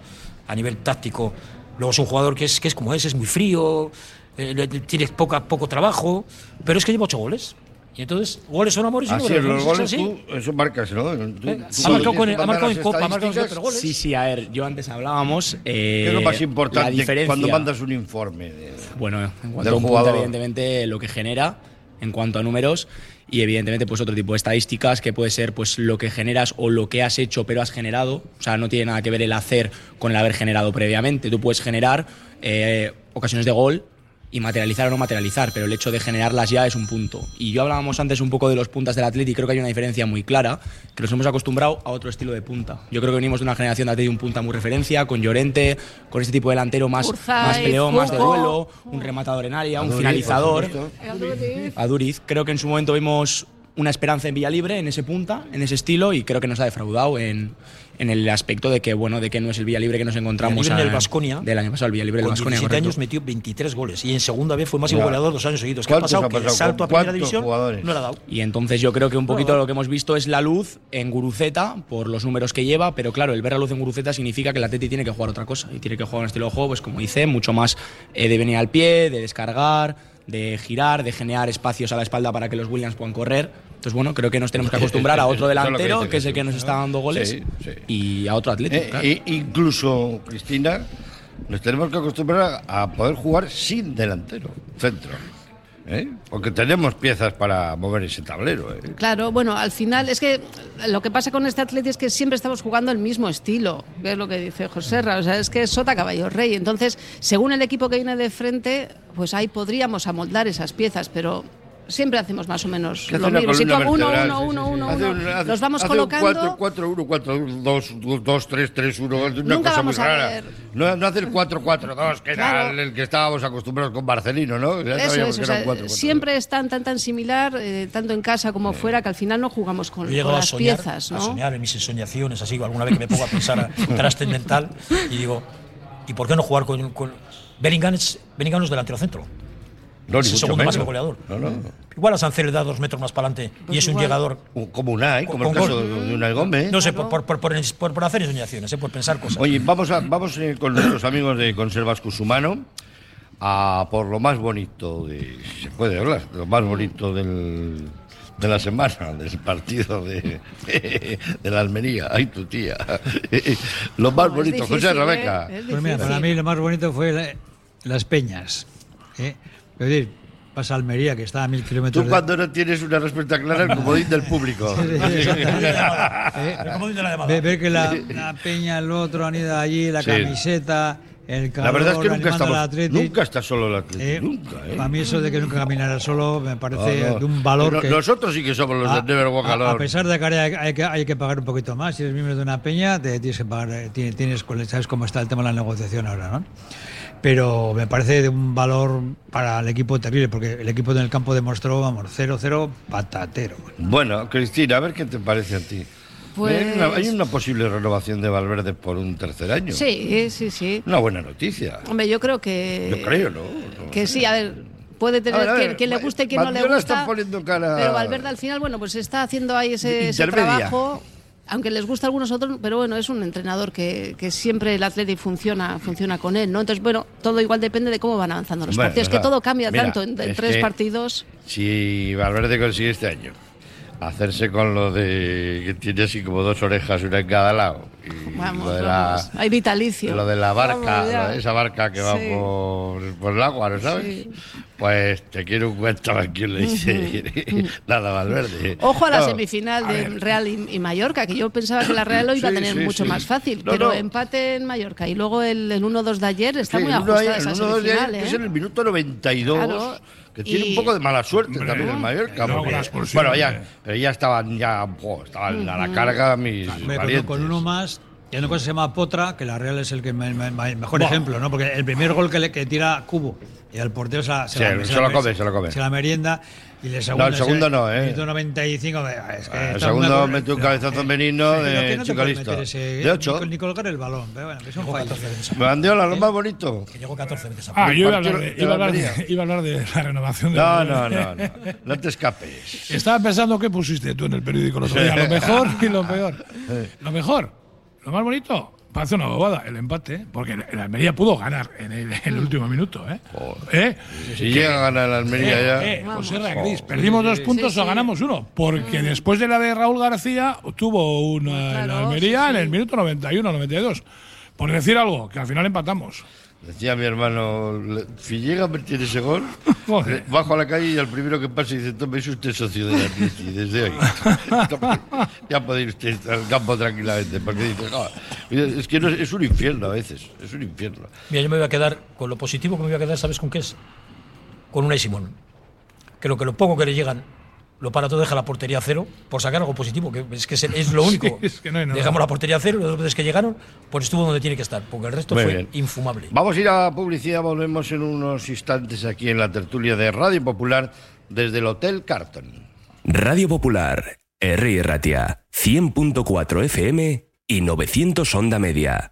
S6: a nivel táctico. Luego es un jugador que es, que es como es, es muy frío, eh, tienes poca, poco trabajo, pero es que lleva ocho goles. Y entonces, goles son amores y no
S3: Así es,
S6: goles.
S3: los
S6: ¿Es
S3: goles
S6: así?
S3: tú, eso marcas, ¿no? Tú- tú
S6: Ha marcado con-
S3: que
S6: ha marcado en Copa, ha marcado en pero goles.
S7: Sí, sí, a ver, yo antes hablábamos. eh,
S3: ¿Qué es lo más
S7: la
S3: importante
S7: diferencia.
S3: cuando mandas un informe? de-
S7: Bueno, en cuanto a un punto,
S3: jugador?
S7: evidentemente, lo que genera en cuanto a números y evidentemente pues otro tipo de estadísticas que puede ser pues lo que generas o lo que has hecho pero has generado. O sea, no tiene nada que ver el hacer con el haber generado previamente. Tú puedes generar eh, ocasiones de gol y materializar o no materializar, pero el hecho de generarlas ya es un punto. Y yo hablábamos antes un poco de los puntas del Atleti y creo que hay una diferencia muy clara, que nos hemos acostumbrado a otro estilo de punta. Yo creo que venimos de una generación de Atleti un punta muy referencia, con Llorente, con este tipo de delantero más,
S4: Urzaiz,
S7: más peleón, más de duelo, un rematador en área, un finalizador. A Duriz. Creo que en su momento vimos una esperanza en Villalibre, en ese punta, en ese estilo, y creo que nos ha defraudado en, en el aspecto de que, bueno, de que no es el Villalibre que nos encontramos
S6: en el
S7: a-
S6: Baskonia,
S7: del año pasado, el Villalibre del.
S6: 17
S7: correcto.
S6: años metió 23 goles y en segunda vez fue máximo
S3: Ya.
S6: goleador dos años seguidos. ¿Qué ha
S3: ¿Cuántos
S6: pasado?
S3: ha
S6: Que el salto a
S3: ¿Con
S6: primera división
S3: jugadores?
S6: no le ha dado.
S7: Y entonces yo creo que un poquito lo que hemos visto es la luz en Guruceta por los números que lleva, pero claro, el ver la luz en Guruceta significa que el Atleti tiene que jugar otra cosa y tiene que jugar un estilo de juego, pues como dice, mucho más eh, de venir al pie, de descargar, de girar, de generar espacios a la espalda para que los Williams puedan correr. Entonces, bueno, creo que nos tenemos que acostumbrar a otro delantero, que es el que nos está dando goles,
S3: Sí, sí.
S7: y a otro Atleti.
S3: Eh,
S7: claro.
S3: e incluso, Cristina, nos tenemos que acostumbrar a poder jugar sin delantero, centro. ¿Eh? Porque tenemos piezas para mover ese tablero. ¿eh?
S4: Claro, bueno, al final es que lo que pasa con este Atleti es que siempre estamos jugando el mismo estilo, que es lo que dice José Ra, o sea, es que es sota caballo rey. Entonces, según el equipo que viene de frente, pues ahí podríamos amoldar esas piezas, pero siempre hacemos más o menos lo mismo. Si uno, uno, uno,
S3: sí, sí.
S4: uno,
S3: Hace
S4: uno,
S3: un- hace-
S4: los vamos
S3: hace
S4: colocando.
S3: Un 4, 4, 1, 4, 2, 2, 3, 3, 1. Una
S4: Nunca
S3: cosa muy
S4: vamos a
S3: rara.
S4: ver.
S3: No, no hace el 4, 4, 2, que
S4: Claro.
S3: era el que estábamos acostumbrados con Barcelino, ¿no? Ya
S4: Eso
S3: sabíamos
S4: es, o
S3: que era
S4: sea,
S3: un 4, 4,
S4: siempre es tan, tan, tan similar, eh, tanto en casa como fuera, que al final no jugamos con,
S6: a
S4: las
S6: soñar,
S4: piezas,
S6: a
S4: ¿no?
S6: soñar en mis ensoñaciones, así, alguna vez que me pongo a pensar a- trascendental, y digo, ¿y por qué no jugar con. con Bellingham es, Bellingham no es delantero centro.
S3: No,
S6: es el segundo
S3: menos.
S6: máximo goleador.
S3: No, no.
S6: Igual a Sancel le da dos metros más para adelante y
S4: Pues
S6: es un
S4: igual.
S6: llegador.
S3: Un- Como Unai, como el caso
S6: gol.
S3: de Unai Gómez.
S6: No sé, por, por, por, por, hacer ensoñaciones, ¿eh? por pensar cosas.
S3: Oye, vamos, a, vamos eh, con nuestros amigos de Conservas Cusumano a por lo más bonito de. si Se puede hablar, lo más bonito del, de la semana, del partido de, de la Almería. Ay, tu tía. lo más
S4: Es
S3: bonito,
S4: difícil,
S3: José
S4: ¿eh?
S3: Rebeca.
S4: Es
S5: Pues mira, para mí lo más bonito fue la- las peñas. ¿eh? Es decir, pasa a Almería, que está a mil kilómetros
S3: Tú
S5: de-
S3: cuando no tienes una respuesta clara, el comodín del público.
S5: ¿eh?
S6: El comodín de la llamada.
S5: Ve, ve que la, la peña, el otro han ido allí, la
S3: Sí.
S5: camiseta, el calor,
S3: La verdad es que nunca estamos. Nunca está solo el Atlético.
S5: Eh,
S3: nunca, ¿eh?
S5: Para mí eso de que nunca caminara solo me parece
S3: No, no.
S5: de un valor
S3: No-
S5: que...
S3: Nosotros sí que somos los
S5: a,
S3: de Never Walk
S5: a- a
S3: Alone.
S5: pesar de que ahora hay, hay que hay que pagar un poquito más, si eres miembro de una peña, te tienes que pagar, eh, tienes, tienes- sabes cómo está el tema de la negociación ahora, ¿no? Pero me parece de un valor para el equipo terrible, porque el equipo en el campo demostró, vamos, 0-0 patatero.
S3: Bueno, Cristina, a ver qué te parece a ti.
S4: Pues-
S3: Hay, una, hay una posible renovación de Valverde por un tercer año.
S4: Sí, sí, sí.
S3: Una buena noticia.
S4: Hombre, yo creo que.
S3: Yo creo, ¿no? No
S4: Que sí, a ver. Puede tener
S3: A ver, a
S4: quien,
S3: ver,
S4: quien le guste y quien no le gusta.
S3: cara-
S4: Pero Valverde al final, bueno, pues está haciendo ahí ese, trabajo. Aunque les gusta a algunos otros, pero bueno, es un entrenador que, que siempre el Atleti funciona, funciona con él, ¿no? Entonces, bueno, todo igual depende de cómo van avanzando los
S3: Bueno,
S4: partidos,
S3: o
S4: que todo cambia
S3: mira,
S4: tanto en, en
S3: es
S4: tres partidos.
S3: Si Valverde consigue este año hacerse con lo de que tiene así como dos orejas, una en cada lado. Y
S4: Vamos,
S3: lo de
S4: vamos.
S3: la,
S4: Hay vitalicio.
S3: Lo de la barca,
S4: Vamos
S3: esa barca que va
S4: Sí.
S3: por, por el agua, ¿no sabes?
S4: Sí.
S3: Pues te quiero un cuento a quien le dice nada Valverde.
S4: Ojo a la
S3: No,
S4: semifinal de. Real y, y Mallorca, que yo pensaba que la Real lo iba
S3: Sí,
S4: a tener mucho más fácil,
S3: No,
S4: pero
S3: no.
S4: empate en Mallorca y luego el, el 1-2 de ayer está muy ajustada esa semifinal. ¿eh?
S3: es en el minuto 92,
S4: Claro.
S3: Que tiene
S4: Y-
S3: un poco de mala suerte
S2: Hombre,
S3: también el Mallorca.
S2: luego
S3: porque- bueno, ya, pero ya estaban, ya, jo, estaban a la carga mis
S5: Hombre,
S3: valientes.
S5: con uno más, hay una cosa que se llama Potra, que la Real es el que me- me- me- mejor ejemplo, ¿no? Porque el primer gol que le que tira Cubo y al portero se la,
S3: Sí, se lo come, se lo come.
S5: Se la merienda. Y el
S3: No,
S5: segundo,
S3: el segundo no, ¿eh?
S5: minuto 95, es que
S3: El
S5: está
S3: segundo mete un
S5: no,
S3: cabezazo
S5: eh,
S3: menino
S5: sí, pero
S3: de
S5: no puedes
S3: listo. De ocho.
S5: Ni, ni colocar el balón, pero bueno, que son fallos.
S6: 14 veces a-
S3: Mandiola, lo más bonito.
S6: que llegó 14 veces a
S2: Ah, yo iba a, hablar iba, a hablar de, iba a hablar de la renovación de
S3: No, no, no, no. No te escapes.
S2: Estaba pensando qué pusiste tú en el periódico el otro día. Lo mejor y lo peor. Lo mejor, lo más bonito. parece una bobada el empate, porque el Almería pudo ganar en el, en el último minuto. ¿eh? ¿Eh?
S3: Si llega a ganar el Almería ya.
S2: Eh, eh, José Ragris, perdimos dos puntos
S4: Sí,
S2: o ganamos uno, porque después de la de Raúl García tuvo una en
S4: Claro,
S2: Almería
S4: sí,
S2: en el minuto 91, 92. Por decir algo, que al final empatamos.
S3: Decía mi hermano, si llega a meter ese gol, bajo a la calle y al primero que pase dice, tome, es usted socio de la Atleti, desde hoy. Ya puede ir usted al campo tranquilamente, porque dice, "No, mira, es que no es, un infierno a veces, es un infierno.
S6: Mira, yo me voy a quedar con lo positivo que me voy a quedar, ¿sabes con qué es? Con Unai Simón. Creo que lo poco que le llegan lo para todo, deja la portería a cero por sacar algo positivo, que es que es, lo único.
S2: es que no hay nada.
S6: Dejamos la portería a cero, las dos veces que llegaron, pues estuvo donde tiene que estar, porque el resto
S3: Muy
S6: fue
S3: bien.
S6: infumable.
S3: Vamos a ir a publicidad, volvemos en unos instantes aquí en la tertulia de Radio Popular desde el Hotel Carton.
S8: Radio Popular, R. Ratia, 100.4 FM y 900 Onda Media.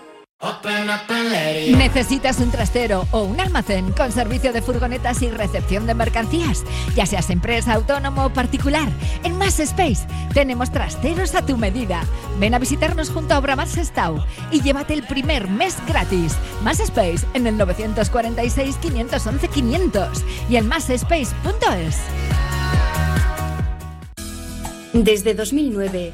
S9: ¿Necesitas un trastero o un almacén con servicio de furgonetas y recepción de mercancías? Ya seas empresa, autónomo o particular, en Más Space tenemos trasteros a tu medida. Ven a visitarnos junto a Obramar Sestao y llévate el primer mes gratis. Más Space en el 946 511 500 y en másspace.es.
S10: Desde 2009,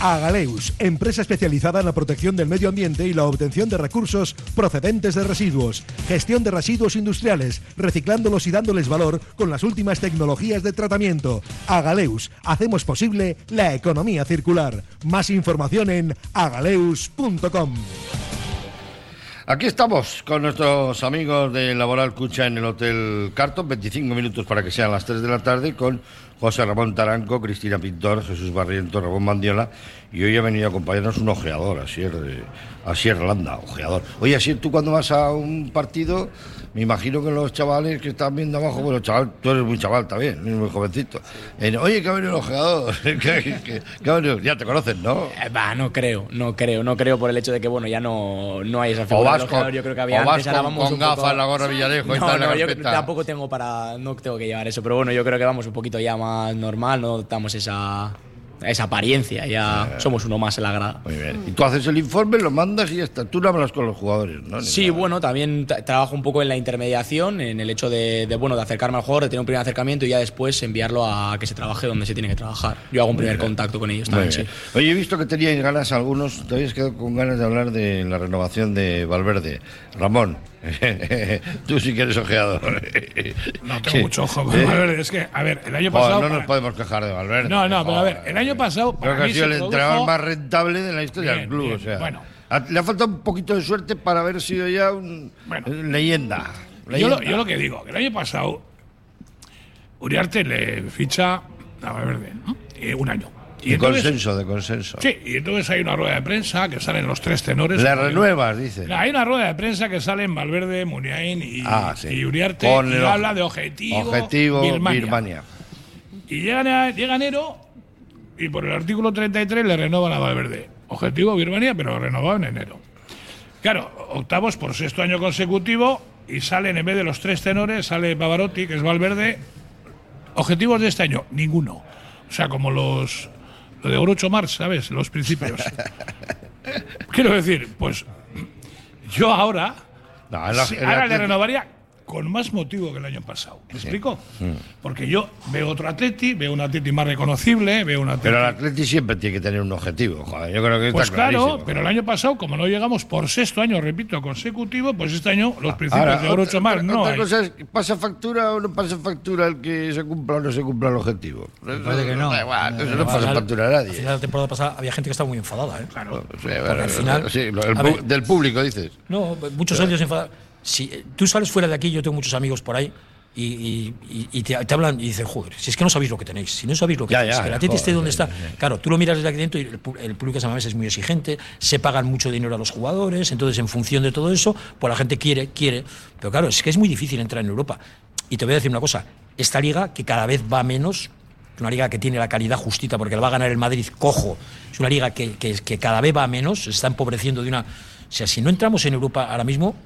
S11: Agaleus, empresa especializada en la protección del medio ambiente y la obtención de recursos procedentes de residuos, gestión de residuos industriales, reciclándolos y dándoles valor con las últimas tecnologías de tratamiento. Agaleus, hacemos posible la economía circular. Más información en agaleus.com.
S3: Aquí estamos con nuestros amigos de Laboral Cucha en el Hotel Carton, 25 minutos para que sean las 3 de la tarde, con José Ramón Taranco, Cristina Pintor, Jesús Barriento, Ramón Mandiola, y hoy ha venido a acompañarnos un ojeador, Asier, de, Asier Landa, ojeador. Oye, Asier, tú cuando vas a un partido, me imagino que los chavales que están viendo abajo, bueno, chaval, tú eres muy chaval también, muy jovencito. Eh, Oye, que ha venido el ojeador, que, ya te conocen, ¿no?
S7: Eh, Va, no creo, no creo, no creo por el hecho de que bueno ya no, no hay esa
S3: O
S7: figura
S3: vas
S7: del ojeador,
S3: con-
S7: yo creo que había
S3: o
S7: antes, ahora
S3: con-
S7: vamos
S3: con
S7: un poco
S3: gafas, la gorra Villarejo
S7: no, no, yo tampoco tengo para, no tengo que llevar eso, pero bueno, yo creo que vamos un poquito ya más normal, no damos esa, esa apariencia, ya somos uno más en la grada.
S3: Muy bien. Y tú haces el informe, lo mandas y ya está. Tú no hablas con los jugadores, ¿no? Ni
S7: Sí,
S3: nada.
S7: bueno, también tra- trabajo un poco en la intermediación, en el hecho de, de, bueno, de acercarme al jugador, de tener un primer acercamiento y ya después enviarlo a que se trabaje donde se tiene que trabajar. Yo hago un
S3: Muy
S7: primer
S3: bien.
S7: contacto con ellos también, sí.
S3: Oye, he visto que teníais ganas algunos, te habías quedado con ganas de hablar de la renovación de Valverde. Ramón, tú sí que eres ojeador.
S2: No tengo
S3: Sí.
S2: mucho ojo
S3: ¿Eh?
S2: Valverde. Es que, a ver, el año pasado.
S3: no nos podemos quejar de Valverde.
S2: No, no, pero a ver, el año pasado.
S3: Creo que ha sido el
S2: produjo-
S3: entrenador más rentable de la historia
S2: Bien,
S3: del club.
S2: bien,
S3: o sea,
S2: bueno.
S3: le ha faltado un poquito de suerte para haber sido ya un leyenda.
S2: Yo lo,
S3: leyenda.
S2: yo lo que digo, que el año pasado Uriarte le ficha a Valverde, ¿no? Eh, un año.
S3: De
S2: entonces-
S3: consenso, de consenso.
S2: Sí, y entonces hay una rueda de prensa que salen los tres tenores.
S3: Le renuevas, dice.
S2: No, Hay una rueda de prensa que salen Valverde, Muniain y,
S3: Ah, sí.
S2: y Uriarte
S3: Con
S2: y
S3: el
S2: habla de objetivo,
S3: Objetivo
S2: Birmania.
S3: Birmania.
S2: Y llega, llega enero y por el artículo 33 le renovan a Valverde. Objetivo Birmania, pero renovado en enero. Claro, octavos por sexto año consecutivo y salen en vez de los tres tenores, sale Pavarotti, que es Valverde. Objetivos de este año, ninguno. O sea, como los lo de Groucho Marx, ¿sabes? Los principios. Quiero decir, pues yo ahora,
S3: No, en la-
S2: sí,
S3: en la
S2: ahora le renovaría con más motivo que el año pasado. ¿Me explico?
S3: Mm.
S2: Porque yo veo otro Atleti, veo un Atleti más reconocible, veo un Atleti...
S3: Pero el Atleti siempre tiene que tener un objetivo. Joder, yo creo que
S2: Pues
S3: está
S2: claro,
S3: clarísimo.
S2: pero el año pasado, como no llegamos por sexto año, repito, consecutivo, pues este año los principios
S3: Ahora,
S2: de Groucho
S3: otra-
S2: Marx no
S3: otra
S2: hay.
S3: cosa es, ¿pasa factura o no pasa factura el que se cumpla o no se cumpla el objetivo?
S6: parece que no.
S3: Da igual, no pasa factura a
S6: Al
S3: nadie.
S6: final de la temporada pasada había gente que estaba muy enfadada. ¿eh?
S2: Claro.
S3: Sí,
S6: Porque
S3: bueno,
S6: al final.
S3: sí, el del público, dices.
S6: No, muchos años enfadados. Si eh, tú sales fuera de aquí, yo tengo muchos amigos por ahí. Y, y- y- y te, te hablan y dicen, joder, si es que no sabéis lo que tenéis, si no sabéis lo que
S3: Ya,
S6: tenéis,
S3: ya,
S6: que el
S3: ya,
S6: Atleti esté donde
S3: ya,
S6: está. Claro, tú lo miras desde aquí dentro y el, el público de San Mamés es muy exigente, se pagan mucho dinero a los jugadores, entonces en función de todo eso, pues la gente quiere, quiere. Pero claro, es que es muy difícil entrar en Europa. Y te voy a decir una cosa, esta liga que cada vez va menos, es una liga que tiene la calidad justita porque la va a ganar el Madrid cojo, es una liga que, que- que cada vez va menos, se está empobreciendo de una... O sea, si no entramos en Europa ahora mismo,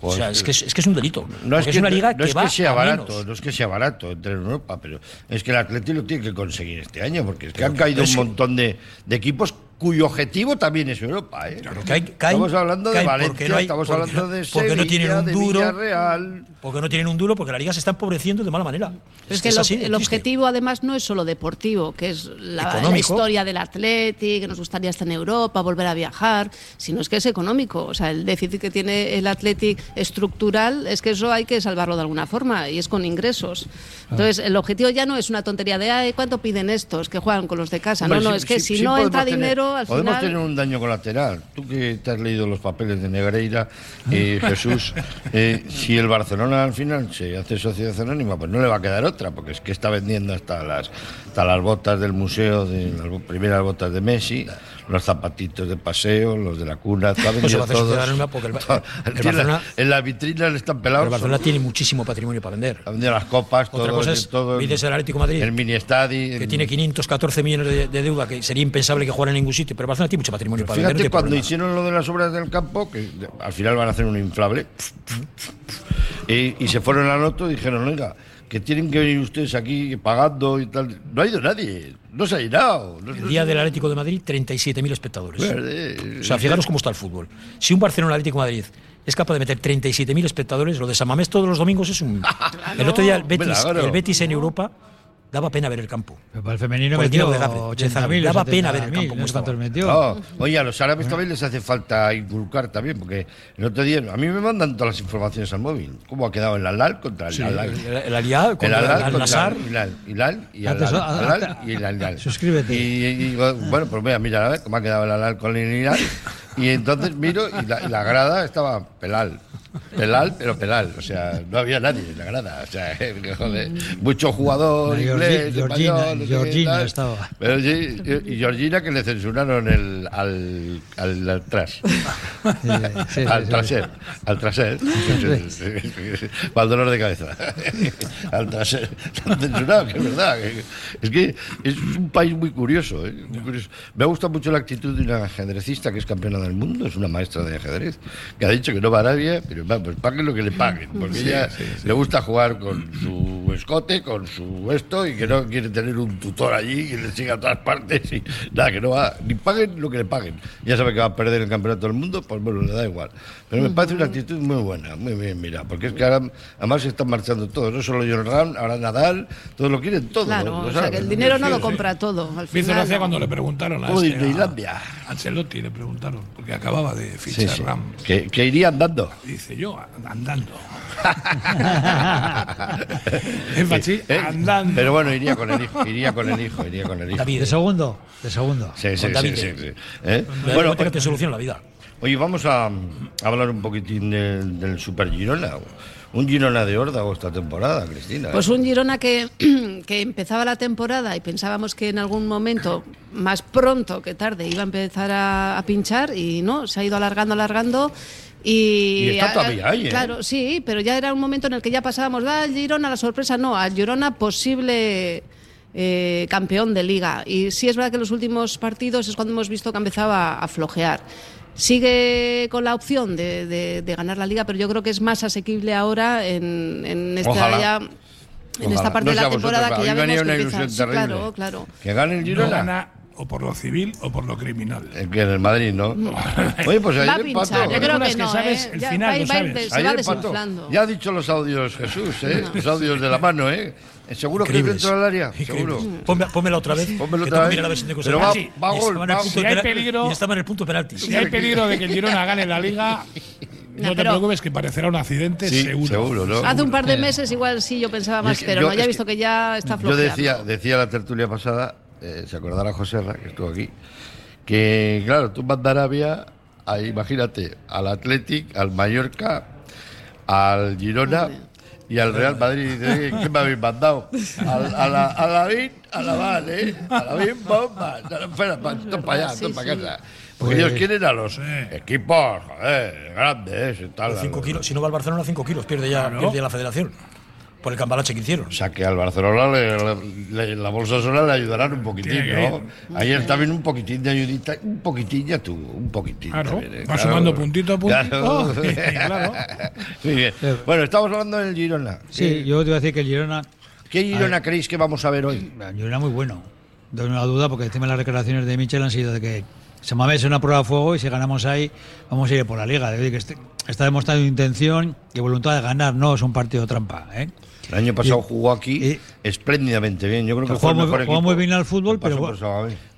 S6: o sea,
S3: Pues,
S6: es, que es, es que es un delito.
S3: No es, que,
S6: una liga
S3: no
S6: que
S3: es
S6: va
S3: que sea
S6: a
S3: barato,
S6: menos.
S3: no es que sea barato entrar en Europa, pero es que el Atleti lo tiene que conseguir este año, porque es que
S6: Pero-
S3: han caído un
S6: es-
S3: montón de, de equipos cuyo objetivo también es Europa. ¿eh?
S6: Caen- caen-
S3: estamos hablando de Valencia,
S6: porque no hay-
S3: estamos
S6: porque-
S3: hablando de
S6: porque no tienen un
S3: de
S6: duro.
S3: Villarreal.
S6: Porque no tienen un duro, porque la liga se está empobreciendo de mala manera.
S4: Es que el,
S6: así, de
S4: el objetivo además no es solo deportivo, que es la, historia del Atleti, que nos gustaría estar en Europa, volver a viajar, sino es que es económico. O sea, el déficit que tiene el Athletic estructural es que eso hay que salvarlo de alguna forma y es con ingresos. Entonces, el objetivo ya no es una tontería de, ay, ¿cuánto piden estos que juegan con los de casa?
S3: Hombre,
S4: no, no,
S3: sí,
S4: es que
S3: sí,
S4: si
S3: sí
S4: no entra
S3: tener-
S4: al
S3: Podemos
S4: final...
S3: tener un daño colateral. Tú que te has leído los papeles de Negreira, eh, Jesús, eh, si el Barcelona al final se hace sociedad anónima, pues no le va a quedar otra, porque es que está vendiendo hasta las, hasta las botas del museo, de las primeras botas de Messi, los zapatitos de paseo, los de la cuna, está
S6: Pues a anónima porque el,
S3: Todo.
S6: el
S3: la-
S6: Barcelona,
S3: en la vitrina le están
S6: pero
S3: pelados.
S6: el Barcelona tiene muchísimo patrimonio para vender.
S3: Ha vendido las copas,
S6: Otra
S3: todo,
S6: cosa es,
S3: todo
S6: el Atlético Madrid,
S3: el mini estadio.
S6: que tiene 514 millones de, de deuda, que sería impensable que jugara en ningún sitio, pero el Barcelona tiene mucho patrimonio para vender.
S3: Fíjate cuando hicieron lo de las obras del campo, que al final van a hacer un inflable, y, y se fueron al otro y dijeron, oiga, que tienen que venir ustedes aquí pagando y tal. No ha ido nadie, no se ha llenado. no-
S6: El día del Atlético de Madrid, 37.000 espectadores.
S3: Verde.
S6: O sea, fijaros cómo está el fútbol. Si un Barcelona Atlético de Madrid es capaz de meter 37.000 espectadores, lo de San Mamés todos los domingos es un... El otro día el Betis, el Betis en Europa daba pena ver el campo.
S5: Pero para el femenino metió
S6: de Gabre, de
S5: 80.000
S6: Zalai.
S5: o
S6: Daba pena ver el
S5: 70.000,
S6: campo
S5: no cuántos
S6: estaba.
S5: metió.
S3: No, oye, a los árabes también les hace falta inculcar también, porque el otro día, a mí me mandan todas las informaciones al móvil. ¿Cómo ha quedado el Alal contra el
S6: Sí,
S3: Al-Al?
S6: el- Al-Hilal contra
S3: El Al-Al
S6: el
S3: Hilal, Hilal y Al-Al, Al-Al y el Al-Hilal.
S5: Suscríbete.
S3: Y, y- bueno, pues mira, mira, a ver cómo ha quedado el Alal con el Hilal. Y entonces miro y la, y la grada estaba pelal. Pelal, pero pelal. O sea, no había nadie en la grada. O sea, joder, mucho jugador inglés,
S5: Georgina-
S3: español, no
S5: Georgina estaba.
S3: Pero y Georgina que le censuraron el, al, al, al tras.
S5: sí,
S3: al traser. Al traser. Para el dolor de cabeza. al traser. Censurado, que es verdad. Es que es un país muy curioso, ¿eh? muy curioso. Me ha gustado mucho la actitud de una ajedrecista que es campeona del mundo, es una maestra de ajedrez, que ha dicho que no va a Arabia, pero pues paguen lo que le paguen, porque
S2: Sí,
S3: ella
S2: sí, sí.
S3: le gusta jugar con su escote, con su esto, y que no quiere tener un tutor allí que le siga a todas partes, y nada, que no va, ni paguen lo que le paguen. Ya sabe que va a perder el campeonato del mundo, pues bueno, le da igual. Pero me parece una actitud muy buena, muy bien, mira, porque es que ahora, además se están marchando todos, no solo John Ram, ahora Nadal, todos lo quieren todo.
S4: Claro,
S3: lo
S4: o sea que el dinero no lo
S3: sí.
S4: compra todo. Al
S2: Me hizo
S4: final,
S2: gracia
S4: no.
S2: cuando le preguntaron a, este, a- Ancelotti, le preguntaron, porque acababa de fichar
S3: Sí, sí.
S2: Ram.
S3: Que, que iría andando.
S2: Dice yo, andando. Es machi,
S3: ¿Eh?
S2: andando.
S3: Pero bueno, iría con el hijo, iría con el hijo, iría con el hijo.
S5: De segundo, de segundo.
S3: Sí, sí,
S6: Con
S3: sí,
S6: David.
S3: sí, sí. ¿Eh?
S6: Bueno, que te soluciona la vida.
S3: oye, vamos a, a hablar un poquitín del, del Super Girona. Un Girona de órdago esta temporada, Cristina. ¿eh?
S4: Pues un Girona que, que empezaba la temporada y pensábamos que en algún momento, más pronto que tarde, iba a empezar a, a pinchar y no, se ha ido alargando, alargando. Y,
S3: Y está todavía ahí, ¿eh?
S4: Claro, sí, pero ya era un momento en el que ya pasábamos, da al Girona la sorpresa, no, al Girona posible eh, campeón de liga. Y sí es verdad que en los últimos partidos es cuando hemos visto que empezaba a flojear. Sigue con la opción de, de- de ganar la liga, pero yo creo que es más asequible ahora en, en esta
S3: Ojalá.
S4: ya- en
S3: Ojalá.
S4: esta parte
S3: No
S4: de la temporada que ya vemos que
S3: una
S4: empieza.
S3: ilusión
S4: sí,
S3: terrible.
S4: claro, claro.
S3: Que gane el Girona.
S2: O por lo civil o por lo criminal.
S3: Eh, Que en el Madrid, ¿no? Oye, pues
S4: Va a
S3: ayer
S4: pinchar,
S3: empató.
S4: yo creo que
S2: que
S4: no,
S2: sabes
S4: ¿eh?
S2: el
S4: Ya
S2: final,
S4: va,
S2: lo
S4: va-
S2: sabes.
S4: va
S3: Ayer. Ya ha dicho los audios Jesús, ¿eh? Los audios de la mano, ¿eh? ¿Seguro que es dentro del área? Seguro.
S6: Ponme- pónmela otra vez.
S3: Pónmelo
S6: que
S3: otra
S6: tengo que
S3: vez.
S6: mirar a ver si tengo
S3: Pero va- va
S6: Y
S3: gol, va-
S2: Si hay peligro-
S6: y estaba en el punto de penalti.
S2: Si hay peligro de que el Girona gane la liga, no, te preocupes que parecerá un accidente
S3: Sí,
S2: seguro.
S3: seguro, ¿no?
S4: Hace un par de meses igual sí yo pensaba más,
S3: es que
S4: pero
S3: yo-
S4: no, ya he visto
S3: que
S4: que ya está
S3: Yo
S4: flojeando.
S3: decía, decía la tertulia pasada, eh, se acordará José Ra, que estuvo aquí, que claro, tú mandas a Arabia, a, imagínate, al Athletic, al Mallorca, al Girona y al Real Madrid. Y dice, "Eh, ¿qué me habéis mandado? Al, a la, a la Vin, a la Val, ¿eh? A la Vin, bomba. Espera, pa- todo para allá,
S4: Sí,
S3: para casa. Porque
S5: Pues-
S3: ellos quieren a los equipos, joder, grandes tal.
S6: 5 kilos. Si no va al Barcelona, 5 kilos. Pierde ya, pierde ya la federación. Por el cambalache que hicieron.
S3: O sea que al Barcelona le- le- la bolsa sola le ayudarán un poquitín, ¿no? Ayer también un poquitín de ayudita, un poquitín ya tuvo, un poquitín.
S2: Claro,
S3: también, ¿eh?
S2: va sumando puntito a puntito. Claro.
S3: Muy bien. Bueno, estamos hablando del Girona.
S5: Sí,
S3: Eh,
S5: yo te iba a decir que el Girona,
S3: ¿Qué Girona creéis que vamos a ver hoy?
S5: el Girona muy bueno. No hay una duda porque de las declaraciones de Michel han sido de que se Mamés es una prueba de fuego y si ganamos ahí vamos a ir por la liga. Es decir, que este- está demostrando intención y voluntad de ganar, no es un partido trampa. ¿eh?
S3: El año pasado
S5: Y-
S3: jugó aquí
S5: y-
S3: espléndidamente bien. Yo creo que el
S5: muy-
S3: mejor equipo
S5: muy bien al fútbol, pero.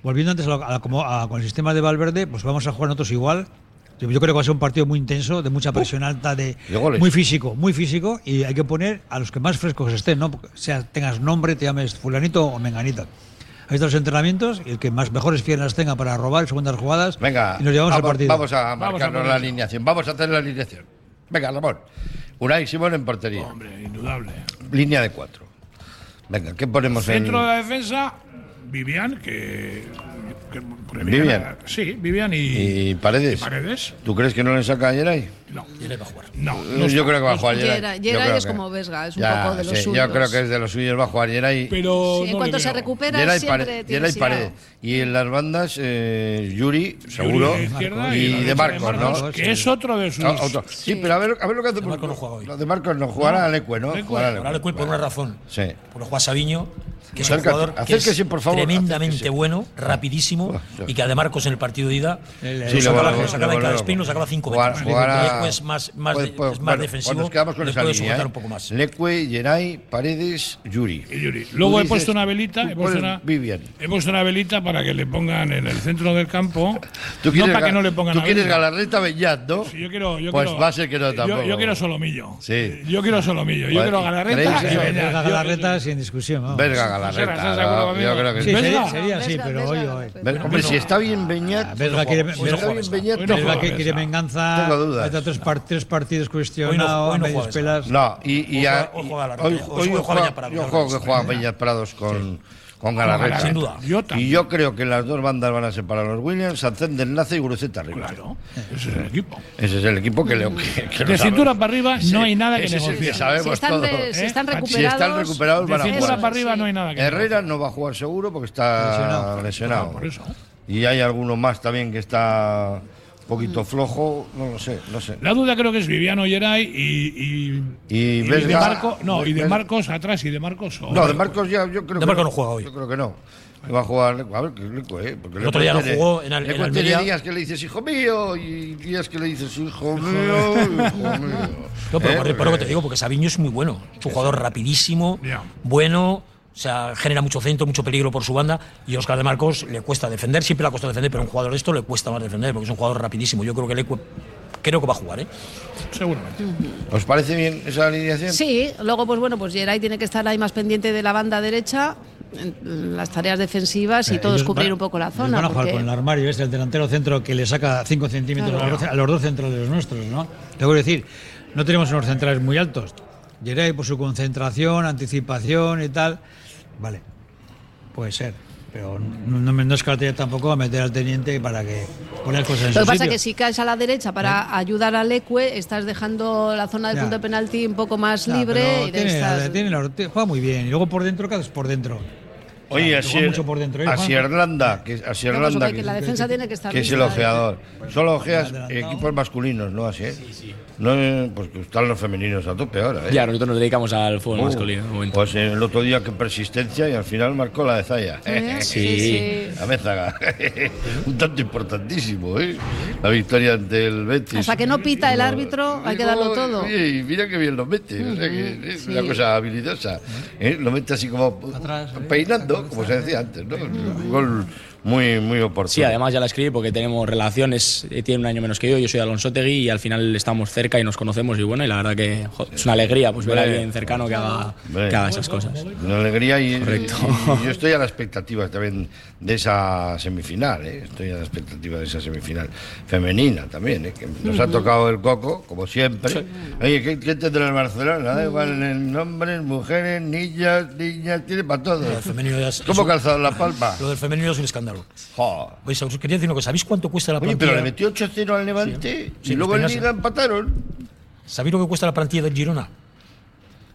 S5: Volviendo antes a, lo- a como- a- con el sistema de Valverde, pues vamos a jugar nosotros igual. Yo, yo creo que va a ser un partido muy intenso, de mucha presión alta, de,
S3: de goles.
S5: muy físico, muy físico, y hay que poner a los que más frescos estén, ¿no? Porque sea tengas nombre, te llames fulanito o menganito. Ahí están los entrenamientos, y el que más mejores piernas tenga para robar segundas jugadas,
S3: Venga,
S5: y nos llevamos al
S3: vamos,
S5: partido.
S3: vamos a
S2: Vamos a
S3: marcarnos la alineación. Vamos a hacer la alineación. Venga, Ramón. Unai Simón en portería.
S2: Hombre, indudable.
S3: Línea de cuatro. Venga, ¿qué ponemos en...?
S2: Centro de la defensa, Vivian, que. Que-
S3: Vivian.
S2: Sí, Vivian y.
S3: ¿Y Paredes?
S2: y Paredes.
S3: ¿Tú crees que no le saca a Yeray?
S2: No,
S6: Yeray va a jugar.
S2: No, no
S3: yo creo que va a jugar Yeray.
S4: Yeray- Yeray es
S3: que-
S4: como Vesga, es un
S3: Ya,
S4: poco de los
S3: sí, Yo
S4: suyos.
S3: creo que es de los suyos, va a jugar Yeray.
S2: Pero.
S4: Sí, en
S2: no
S4: cuanto se recupera,
S3: Yeray,
S4: siempre tiene.
S3: Paredes. Y en las bandas, eh, Yuri, seguro.
S2: de
S3: y, de Marcos, ¿no?
S2: Que es otro de sus.
S3: Otro. Sí, pero a ver, a ver lo que hace.
S6: De Marcos no juega hoy.
S3: De Marcos no jugará al Ecue, ¿no?
S2: Lecue.
S3: Jugará al
S6: Ahora le
S3: Ecue.
S6: cuento por una razón.
S3: Sí.
S6: Porque juega Sabiño, que es un jugador que
S3: acérquese,
S6: es
S3: por favor,
S6: tremendamente
S3: acérquese.
S6: bueno, rapidísimo,
S3: Ah, sí.
S6: y que además Marcos en el partido de ida lo
S5: Sí,
S6: sacaba, lo sacaba en cada spin, lo sacaba 5
S3: Jugar-
S6: metros.
S3: jugar a-
S6: Y Leque es más, más,
S3: Pues, pues,
S6: es más
S3: bueno,
S6: defensivo.
S3: pues nos quedamos con
S6: le
S3: esa
S6: puede
S3: línea.
S6: soportar
S3: ¿eh?
S6: un poco más.
S3: Leque, Geray, Paredes, Yuri.
S2: Yuri. Luego he
S3: dices-
S2: puesto una velita, he puesto una,
S3: Vivian.
S2: he puesto una velita para que le pongan en el centro del campo.
S3: Tú
S2: no
S3: quieres
S2: para que no le pongan
S3: Tú quieres. Galarreta Beñat, ¿no?
S2: Sí, yo quiero, yo
S3: pues
S2: quiero-
S3: va a ser que no
S2: yo-
S3: tampoco.
S2: Yo, quiero Solomillo.
S3: Sí.
S2: Yo quiero Solomillo. Yo
S3: Bueno,
S2: quiero Galarreta y
S5: Galarreta sin discusión.
S3: Verga Galarreta. Yo creo que
S5: Sí, sería, así, pero hoy,
S3: Hombre, si está bien Beñat.
S2: Juega
S5: que quiere venganza.
S3: Tengo dudas.
S5: Tres, par- tres partidos cuestionados,
S6: no- hoy no
S5: medios pelas.
S3: No, y, y
S6: Hoy juega Beñat Prados
S3: con, con Galarreta.
S2: Sin duda. Yo
S3: Y yo creo que las dos bandas van a ser para los Williams, Sancén del Nace y Guruceta arriba.
S2: Claro, ese es el equipo.
S3: Ese es el equipo que le que, que
S2: De cintura para arriba no hay nada que negociar.
S3: que sabemos
S4: Si están,
S3: todos.
S4: de- si
S2: ¿eh?
S4: están
S2: Si
S4: recuperados.
S3: Si están recuperados
S2: De
S3: van a
S2: cintura
S3: jugar.
S2: para arriba
S4: Sí.
S2: no hay nada que
S3: Herrera no va a jugar seguro porque está
S5: Lesionado.
S3: lesionado.
S2: Por eso.
S3: Y hay alguno más también que está poquito flojo, no lo sé, no sé.
S2: La duda creo que es Viviano Geray y, y,
S3: Y
S2: de
S3: Vesga-
S2: Marco, no, y de Marcos atrás y de Marcos. o-
S3: No, de Marcos ya, yo creo
S6: De
S3: que
S6: Marcos no juega hoy.
S3: Yo creo que no. Va a jugar. A ver, que Leco, ¿eh? Porque
S6: El otro día lo
S3: tiene-
S6: jugó en Al- en Almería.
S3: días que le dices hijo mío y días que le dices hijo mío, hijo mío.
S6: No, pero
S3: ¿Eh?
S6: por, por lo que te digo, porque Sabiño es muy bueno. Es un jugador rapidísimo, bueno, o sea, genera mucho centro, mucho peligro por su banda. Y a Oscar de Marcos le cuesta defender, siempre le ha costado defender, pero a un jugador de esto le cuesta más defender, porque es un jugador rapidísimo. Yo creo que le creo que va a jugar, ¿eh?
S2: Seguramente.
S3: ¿Os parece bien esa alineación?
S4: Sí, luego pues bueno, pues Geray tiene que estar ahí más pendiente de la banda derecha, en las tareas defensivas y
S5: Eh,
S4: todos cubrir
S5: van-
S4: un poco la zona.
S5: Van a jugar
S4: porque-
S5: con el armario, es el delantero centro que le saca 5 centímetros
S4: Claro.
S5: a, los, a los dos centrales nuestros, ¿no? Te voy a decir, no tenemos unos centrales muy altos. Geray por su concentración, anticipación y tal. Vale, puede ser. Pero no, no me no descartaría tampoco a meter al teniente para que ponga las cosas en
S4: Lo que
S5: su
S4: pasa es
S5: sitio.
S4: que si caes a la derecha para ayudar al Ecue, estás dejando la zona del
S5: Ya.
S4: punto de penalti un poco más
S5: Ya,
S4: libre y de
S5: tiene,
S4: estas-
S5: tiene la- juega muy bien. Y luego por dentro, ¿qué haces por dentro?
S3: Oye, así,
S5: mucho por dentro, ¿eh?
S3: Irlanda, que,
S4: pues,
S3: Irlanda,
S4: que la defensa tiene que estar
S3: que es el ojeador. Solo ojeas equipos masculinos, ¿no? Así, ¿eh? No, eh, pues que están los femeninos a tope ahora, ¿eh?
S7: Ya, nosotros nos dedicamos al fútbol
S3: Uh,
S7: masculino.
S3: Pues el otro día que persistencia y al final marcó la de Zaya.
S4: ¿Eh?
S7: Sí.
S4: sí.
S3: La Mézaga. Un tanto importantísimo, ¿eh? La victoria ante el Betis.
S4: Hasta que no pita el árbitro, hay que darlo todo.
S3: Y mira que bien lo mete. o sea que es una
S4: sí.
S3: cosa habilidosa. ¿eh? Lo mete así como
S5: Atrás, ¿eh?
S3: peinando, como se decía antes, ¿no? Un gol muy, muy oportuno.
S7: Sí, además ya la escribí porque tenemos relaciones, eh, tiene un año menos que yo, yo soy Alonso Tegui y al final estamos cerca y nos conocemos y bueno, y la verdad que jo, es una alegría pues ver a alguien cercano que haga, que haga esas cosas.
S3: Una alegría y,
S7: Correcto.
S3: y- y yo estoy a la expectativa también de esa semifinal, ¿eh? estoy a la expectativa de esa semifinal femenina también, ¿eh? que nos ha tocado el coco, como siempre. Oye, ¿qué, qué tendrá el Barcelona? Da igual en hombres, mujeres, niñas, niñas, tiene para todo.
S6: Lo del femenino ya es-
S3: ¿Cómo calzado la palma?
S6: Lo del femenino es un escándalo.
S3: Jo.
S6: Pues os quería decir una cosa, ¿sabéis cuánto cuesta la
S3: Oye,
S6: plantilla?
S3: pero le metió 8-0 al Levante
S6: Sí,
S3: y luego en Liga empataron.
S6: ¿Sabéis lo que cuesta la plantilla del Girona?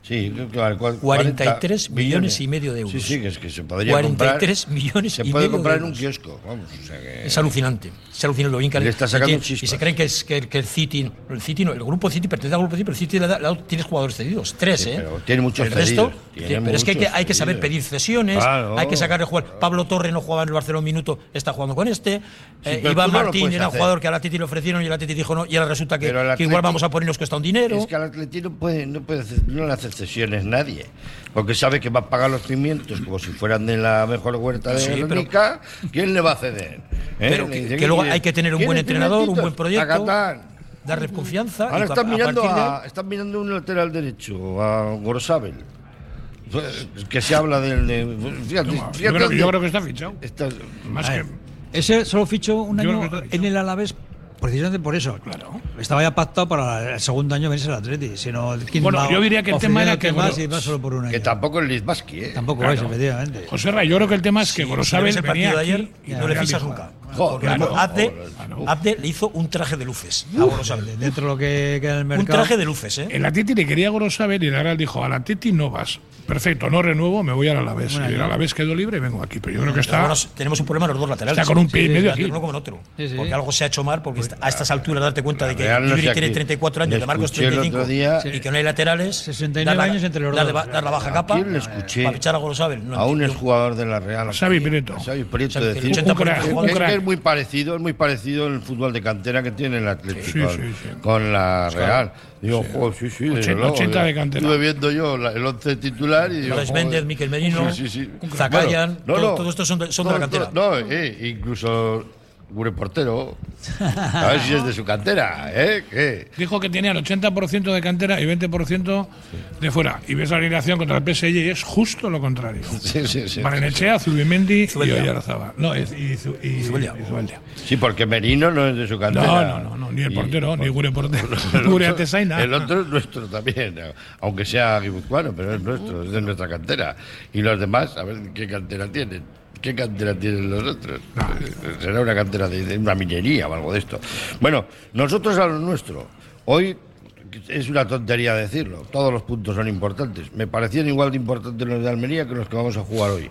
S3: Sí, cua-
S6: 43
S3: 40
S6: millones y medio de euros.
S3: Sí, sí, que es que se podría
S6: 43
S3: comprar.
S6: millones
S3: se
S6: y
S3: puede
S6: medio
S3: comprar
S6: de
S3: en un kiosco, vamos. O sea que...
S6: Es alucinante. Es alucinante lo bien que
S3: Le está sacando
S6: y, tiene- se creen que, es, que, que el City, el City no, el grupo City pertenece al grupo City, pero el City le da- le da- tienes jugadores cedidos, tres,
S3: Sí,
S6: ¿eh?
S3: pero tiene muchos
S6: el resto,
S3: cedidos, tiene
S6: que- pero es que hay que, hay que saber pedir cesiones,
S3: Claro.
S6: hay que sacarle jugar. Pablo Torre no jugaba en el Barcelona un minuto, está jugando con este. Eh, Iván
S3: no
S6: Martín era un jugador que a la Titi le ofrecieron y el Titi dijo no, y ahora resulta que, igual
S3: Atleti-
S6: vamos a ponernos cuesta un dinero.
S3: Es que al Atleti no puede, no puede no le hace cesiones nadie. Porque sabe que va a pagar los pimientos como si fueran de la mejor huerta de Verónica. ¿Quién le va a ceder? ¿Eh?
S6: Pero que-
S3: dice,
S6: que luego
S3: ¿quiere-
S6: hay que tener un
S3: ¿quiere
S6: buen entrenador, un buen proyecto.
S3: Tacatán.
S6: darle confianza.
S3: Ahora están
S6: a
S3: mirando,
S6: de-
S3: están mirando un lateral derecho, a Gorosabel. Que se habla del. De, fíjate,
S2: Yo
S3: fíjate
S2: creo, que- yo
S3: dónde-
S2: creo que está fichado.
S3: está-
S2: Más
S5: A
S2: que.
S5: Ese solo fichó un año en el Alavés precisamente por eso.
S2: Claro.
S5: Estaba ya pactado para el segundo año venirse al Atleti. Si no, ¿quién
S2: Bueno,
S5: va
S2: yo diría que el tema era que
S5: más y va solo por un año.
S3: que tampoco es Lizbaski, ¿eh?
S5: Tampoco
S2: Claro.
S5: vais, efectivamente.
S2: José Ra, yo creo que el tema es que Gorosabel
S6: el
S2: venía
S6: de ayer y no le nunca. Porque
S3: claro,
S6: Abde,
S3: joder,
S6: Abde le hizo un traje de luces a Gorosabel.
S5: Dentro de lo que queda en el
S6: Un
S5: mercado.
S6: traje de luces, ¿eh?
S2: El Atleti le quería a Gorosabel y el Real dijo, al Atleti no vas. Perfecto, no renuevo, me voy al Alavés.
S5: Bueno,
S2: y el. Alavés quedó libre y vengo aquí. Pero yo creo que está...
S6: bueno, tenemos un problema en los dos laterales.
S2: Está con un pie y
S6: Sí,
S2: medio
S6: tanto
S2: aquí.
S6: en uno como otro.
S5: Sí, sí.
S6: Porque algo se ha hecho mal, porque a estas alturas darte cuenta de que
S3: no sé
S6: tiene
S3: aquí.
S6: 34 años, de Marcos
S3: escuché el
S6: 35,
S3: otro día-
S6: y que no hay laterales.
S5: 69
S6: dar la-
S5: años entre los dos.
S6: dar la baja
S3: ¿A
S6: capa
S3: quién le escuché?
S6: para fichar a Gorosabel. No
S3: a un exjugador de la Real.
S2: Xavi Prieto.
S3: Xavi Prieto decir.
S2: Un crack,
S3: es, muy parecido, es muy parecido el fútbol de cantera que tiene el Atlético
S2: Sí, sí, sí.
S3: con la. Real. Digo, jo, sí, sí, desde
S2: 80
S3: luego,
S2: 80 de cantera.
S3: Estuve viendo yo la- el 11 titular y digo.
S6: Méndez, Miquel Merino,
S3: Sí, sí, sí.
S6: Zakayan,
S3: Bueno,
S6: todo- todos estos son de- son de la cantera.
S3: No, eh, incluso Gure Portero. A ver si es de su cantera, ¿eh? ¿Qué?
S2: Dijo que tenía el 80% de cantera y 20% de fuera. Y ves la alineación contra el PSG y es justo lo contrario.
S3: Sí, sí, sí.
S2: Barrenechea, Zubimendi y. No, y, Zu- y, y Zubeldia.
S3: Sí, porque Merino no es de su cantera.
S2: No, no, no, no, ni el
S3: Y-
S2: portero, ni Gure portero.
S3: El
S2: Gure
S3: otro-
S2: Antesaina.
S3: El otro es nuestro también, aunque sea guipuzcoano, pero es nuestro, es de nuestra cantera. Y los demás, a ver qué cantera tienen. ¿Qué cantera tienen los otros? Será una cantera de, de una minería o algo de esto. Bueno, nosotros a lo nuestro. Hoy es una tontería decirlo. Todos los puntos son importantes. Me parecían igual de importantes los de Almería que los que vamos a jugar hoy.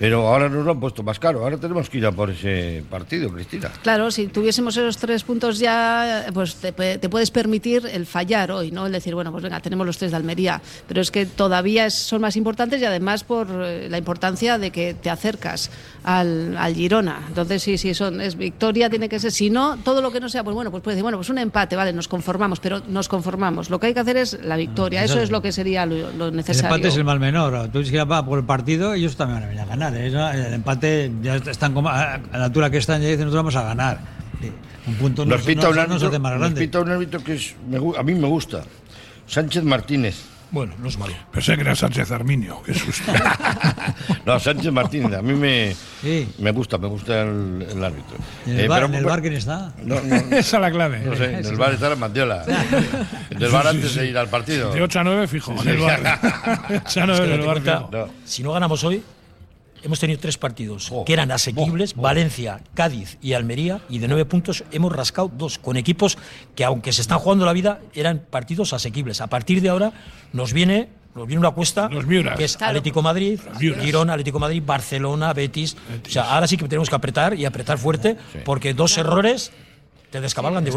S3: Pero ahora nos lo han puesto más caro. Ahora tenemos que ir a por ese partido, Cristina.
S4: Claro, si tuviésemos esos tres puntos ya, pues te, puedes permitir el fallar hoy, ¿no? El decir, bueno, pues venga, tenemos los tres de Almería. Pero es que todavía son más importantes y además por eh, la importancia de que te acercas al, al Girona. Entonces, sí, sí, son, es victoria, tiene que ser. Si no, todo lo que no sea, pues bueno, pues puedes decir, bueno, pues un empate, vale, nos conformamos, pero nos conformamos. Lo que hay que hacer es la victoria. Eso
S5: Exacto.
S4: es lo que sería lo, lo
S5: El
S4: necesario.
S5: empate es el mal menor. Tú dices que va por el partido, ellos también van a venir a ganar. ¿eh? El empate ya están como a la altura que están, ya dicen nosotros vamos a ganar. Un punto no,
S3: Nos pita,
S5: no-
S3: un
S5: no se
S3: árbitro,
S5: hace más
S3: nos
S5: grande.
S3: pita un árbitro que es, me a mí me gusta. Sánchez Martínez.
S6: Bueno, no es malo.
S2: Pensé que era Sánchez Arminio. Qué susto.
S3: No, Sánchez Martínez, a mí me, me gusta, me gusta el, el árbitro.
S5: ¿Y en
S3: Eh,
S5: el, bar,
S3: pero-
S5: en el bar quién está?
S3: No, no,
S2: Esa es la clave.
S3: no sé, en el bar está la Mandiola. En el bar antes de ir al partido.
S2: De 8 a 9 fijo, en el bar. De 8 a 9
S6: Es que
S2: en el
S6: date
S2: bar
S6: cuenta,
S2: fijo.
S6: Si no ganamos hoy, hemos tenido tres partidos
S3: Oh,
S6: que eran asequibles, Valencia, Cádiz y Almería, y de nueve puntos hemos rascado dos, con equipos que aunque se están jugando la vida, eran partidos asequibles. A partir de ahora nos viene, nos viene una cuesta
S2: Miuras.
S6: que es. Atlético Madrid. Girona, Atlético Madrid, Barcelona, Betis. O sea, ahora sí que tenemos que apretar y apretar fuerte, porque dos errores te descabalgan de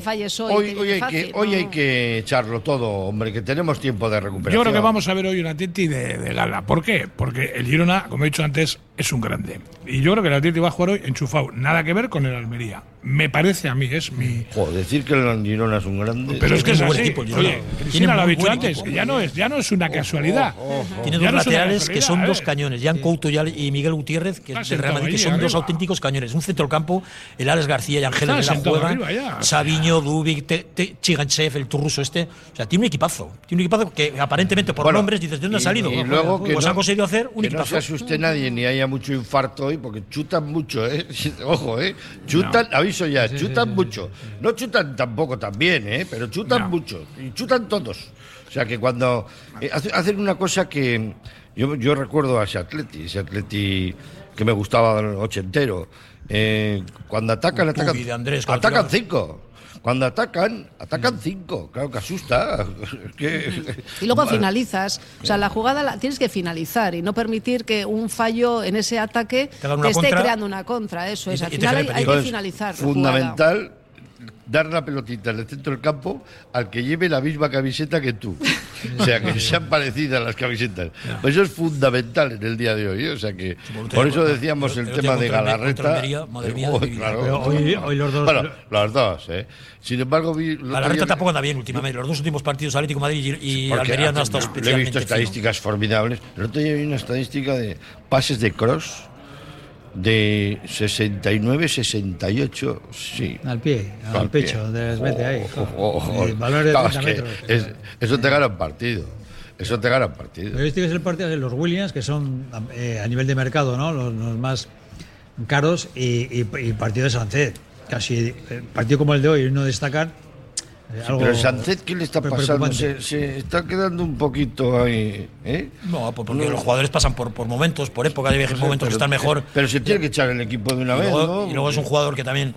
S4: falles hoy.
S3: Hoy, hoy hay
S4: fácil,
S3: que, hoy
S4: no.
S3: hay que echarlo todo, hombre, que tenemos tiempo de recuperación.
S2: Yo creo que vamos a ver hoy un Atleti de, de gala. ¿Por qué? Porque el Girona, como he dicho antes, es un grande. Y yo creo que el Atleti va a jugar hoy enchufado. Nada que ver con el Almería. Me parece a mí, es mi.
S3: Joder, decir que el Girona es un grande.
S2: Pero es que es así.
S6: equipo el Girona.
S2: Oye,
S6: Tiene
S2: Cristina lo ha dicho antes, que ya no es, ya no es una casualidad.
S6: Tiene
S2: Ya
S6: dos
S2: no es una
S6: laterales que son dos
S2: ¿eh?
S6: cañones, Jan Couto y Miguel Gutiérrez, que del Real Madrid, que son dos
S2: arriba.
S6: auténticos cañones. Un centrocampo, el Alex García y Ángel de la juegan. Sabiño, Dubik, Te- Te- Chiganchev, el turruso este. O sea, tiene un equipazo. Tiene un equipazo que aparentemente por
S3: Bueno,
S6: nombres dices, ¿de dónde ha salido?
S3: Y, luego que
S6: pues
S3: no,
S6: han conseguido hacer un
S3: que no
S6: equipazo.
S3: se asuste nadie ni haya mucho infarto hoy, porque chutan mucho, ¿eh? Ojo, ¿eh? Chutan, aviso ya, chutan mucho. No chutan tampoco tan bien, ¿eh? Pero chutan
S2: No.
S3: mucho. Y chutan todos. O sea que cuando eh, hace- hacen una cosa que yo, yo recuerdo a ese atleti, ese atleti que me gustaba ochentero. Eh, cuando atacan, atacan,
S6: Andrés,
S3: atacan
S6: claro.
S3: cinco. Cuando atacan, atacan cinco. Claro que asusta. Es que-
S4: Y luego finalizas. O sea, la jugada la tienes que finalizar y no permitir que un fallo en ese ataque te, esté
S6: contra
S4: creando una contra. Eso es. Al final hay, que finalizar.
S3: fundamental dar la pelotita en el centro del campo al que lleve la misma camiseta que tú. O sea, que sean parecidas las camisetas. Pues eso es fundamental en el día de hoy. ¿eh? O sea que por eso decíamos el
S6: el
S3: tema de Galarreta. Oh,
S5: hoy- los dos-
S3: Bueno, los dos, ¿eh? Sin embargo, vi. el otro
S6: A la reta
S3: día-
S6: tampoco anda bien últimamente. Los dos últimos partidos, Atlético Madrid y, y Almería, no ha estado
S3: he visto
S6: fino.
S3: estadísticas formidables. El otro día vi una estadística de pases de cross de 69-68. Sí.
S5: Al pie, al,
S3: Al pie.
S5: pecho, mete ahí.
S3: Oh, oh, oh.
S5: Y valores de
S3: Claro,
S5: 30
S3: es que
S5: metros.
S3: es- eso te gana un partido. Eso te gana un partido.
S5: Pero este es el partido de los Williams, que son eh, a nivel de mercado ¿no? los, los más caros, y, y, y partido de Sánchez. Casi eh, partido como el de hoy, no destacar. Eh, algo
S3: Pero Sánchez, ¿qué le está pasando? Se, se está quedando un poquito ahí. ¿eh?
S6: No, porque
S3: No.
S6: los jugadores pasan por, por momentos, por épocas, hay momentos
S3: Pero-
S6: que están mejor.
S3: Pero se tiene que echar el equipo de una
S6: y,
S3: vez,
S6: luego,
S3: ¿no?
S6: y luego es un jugador que también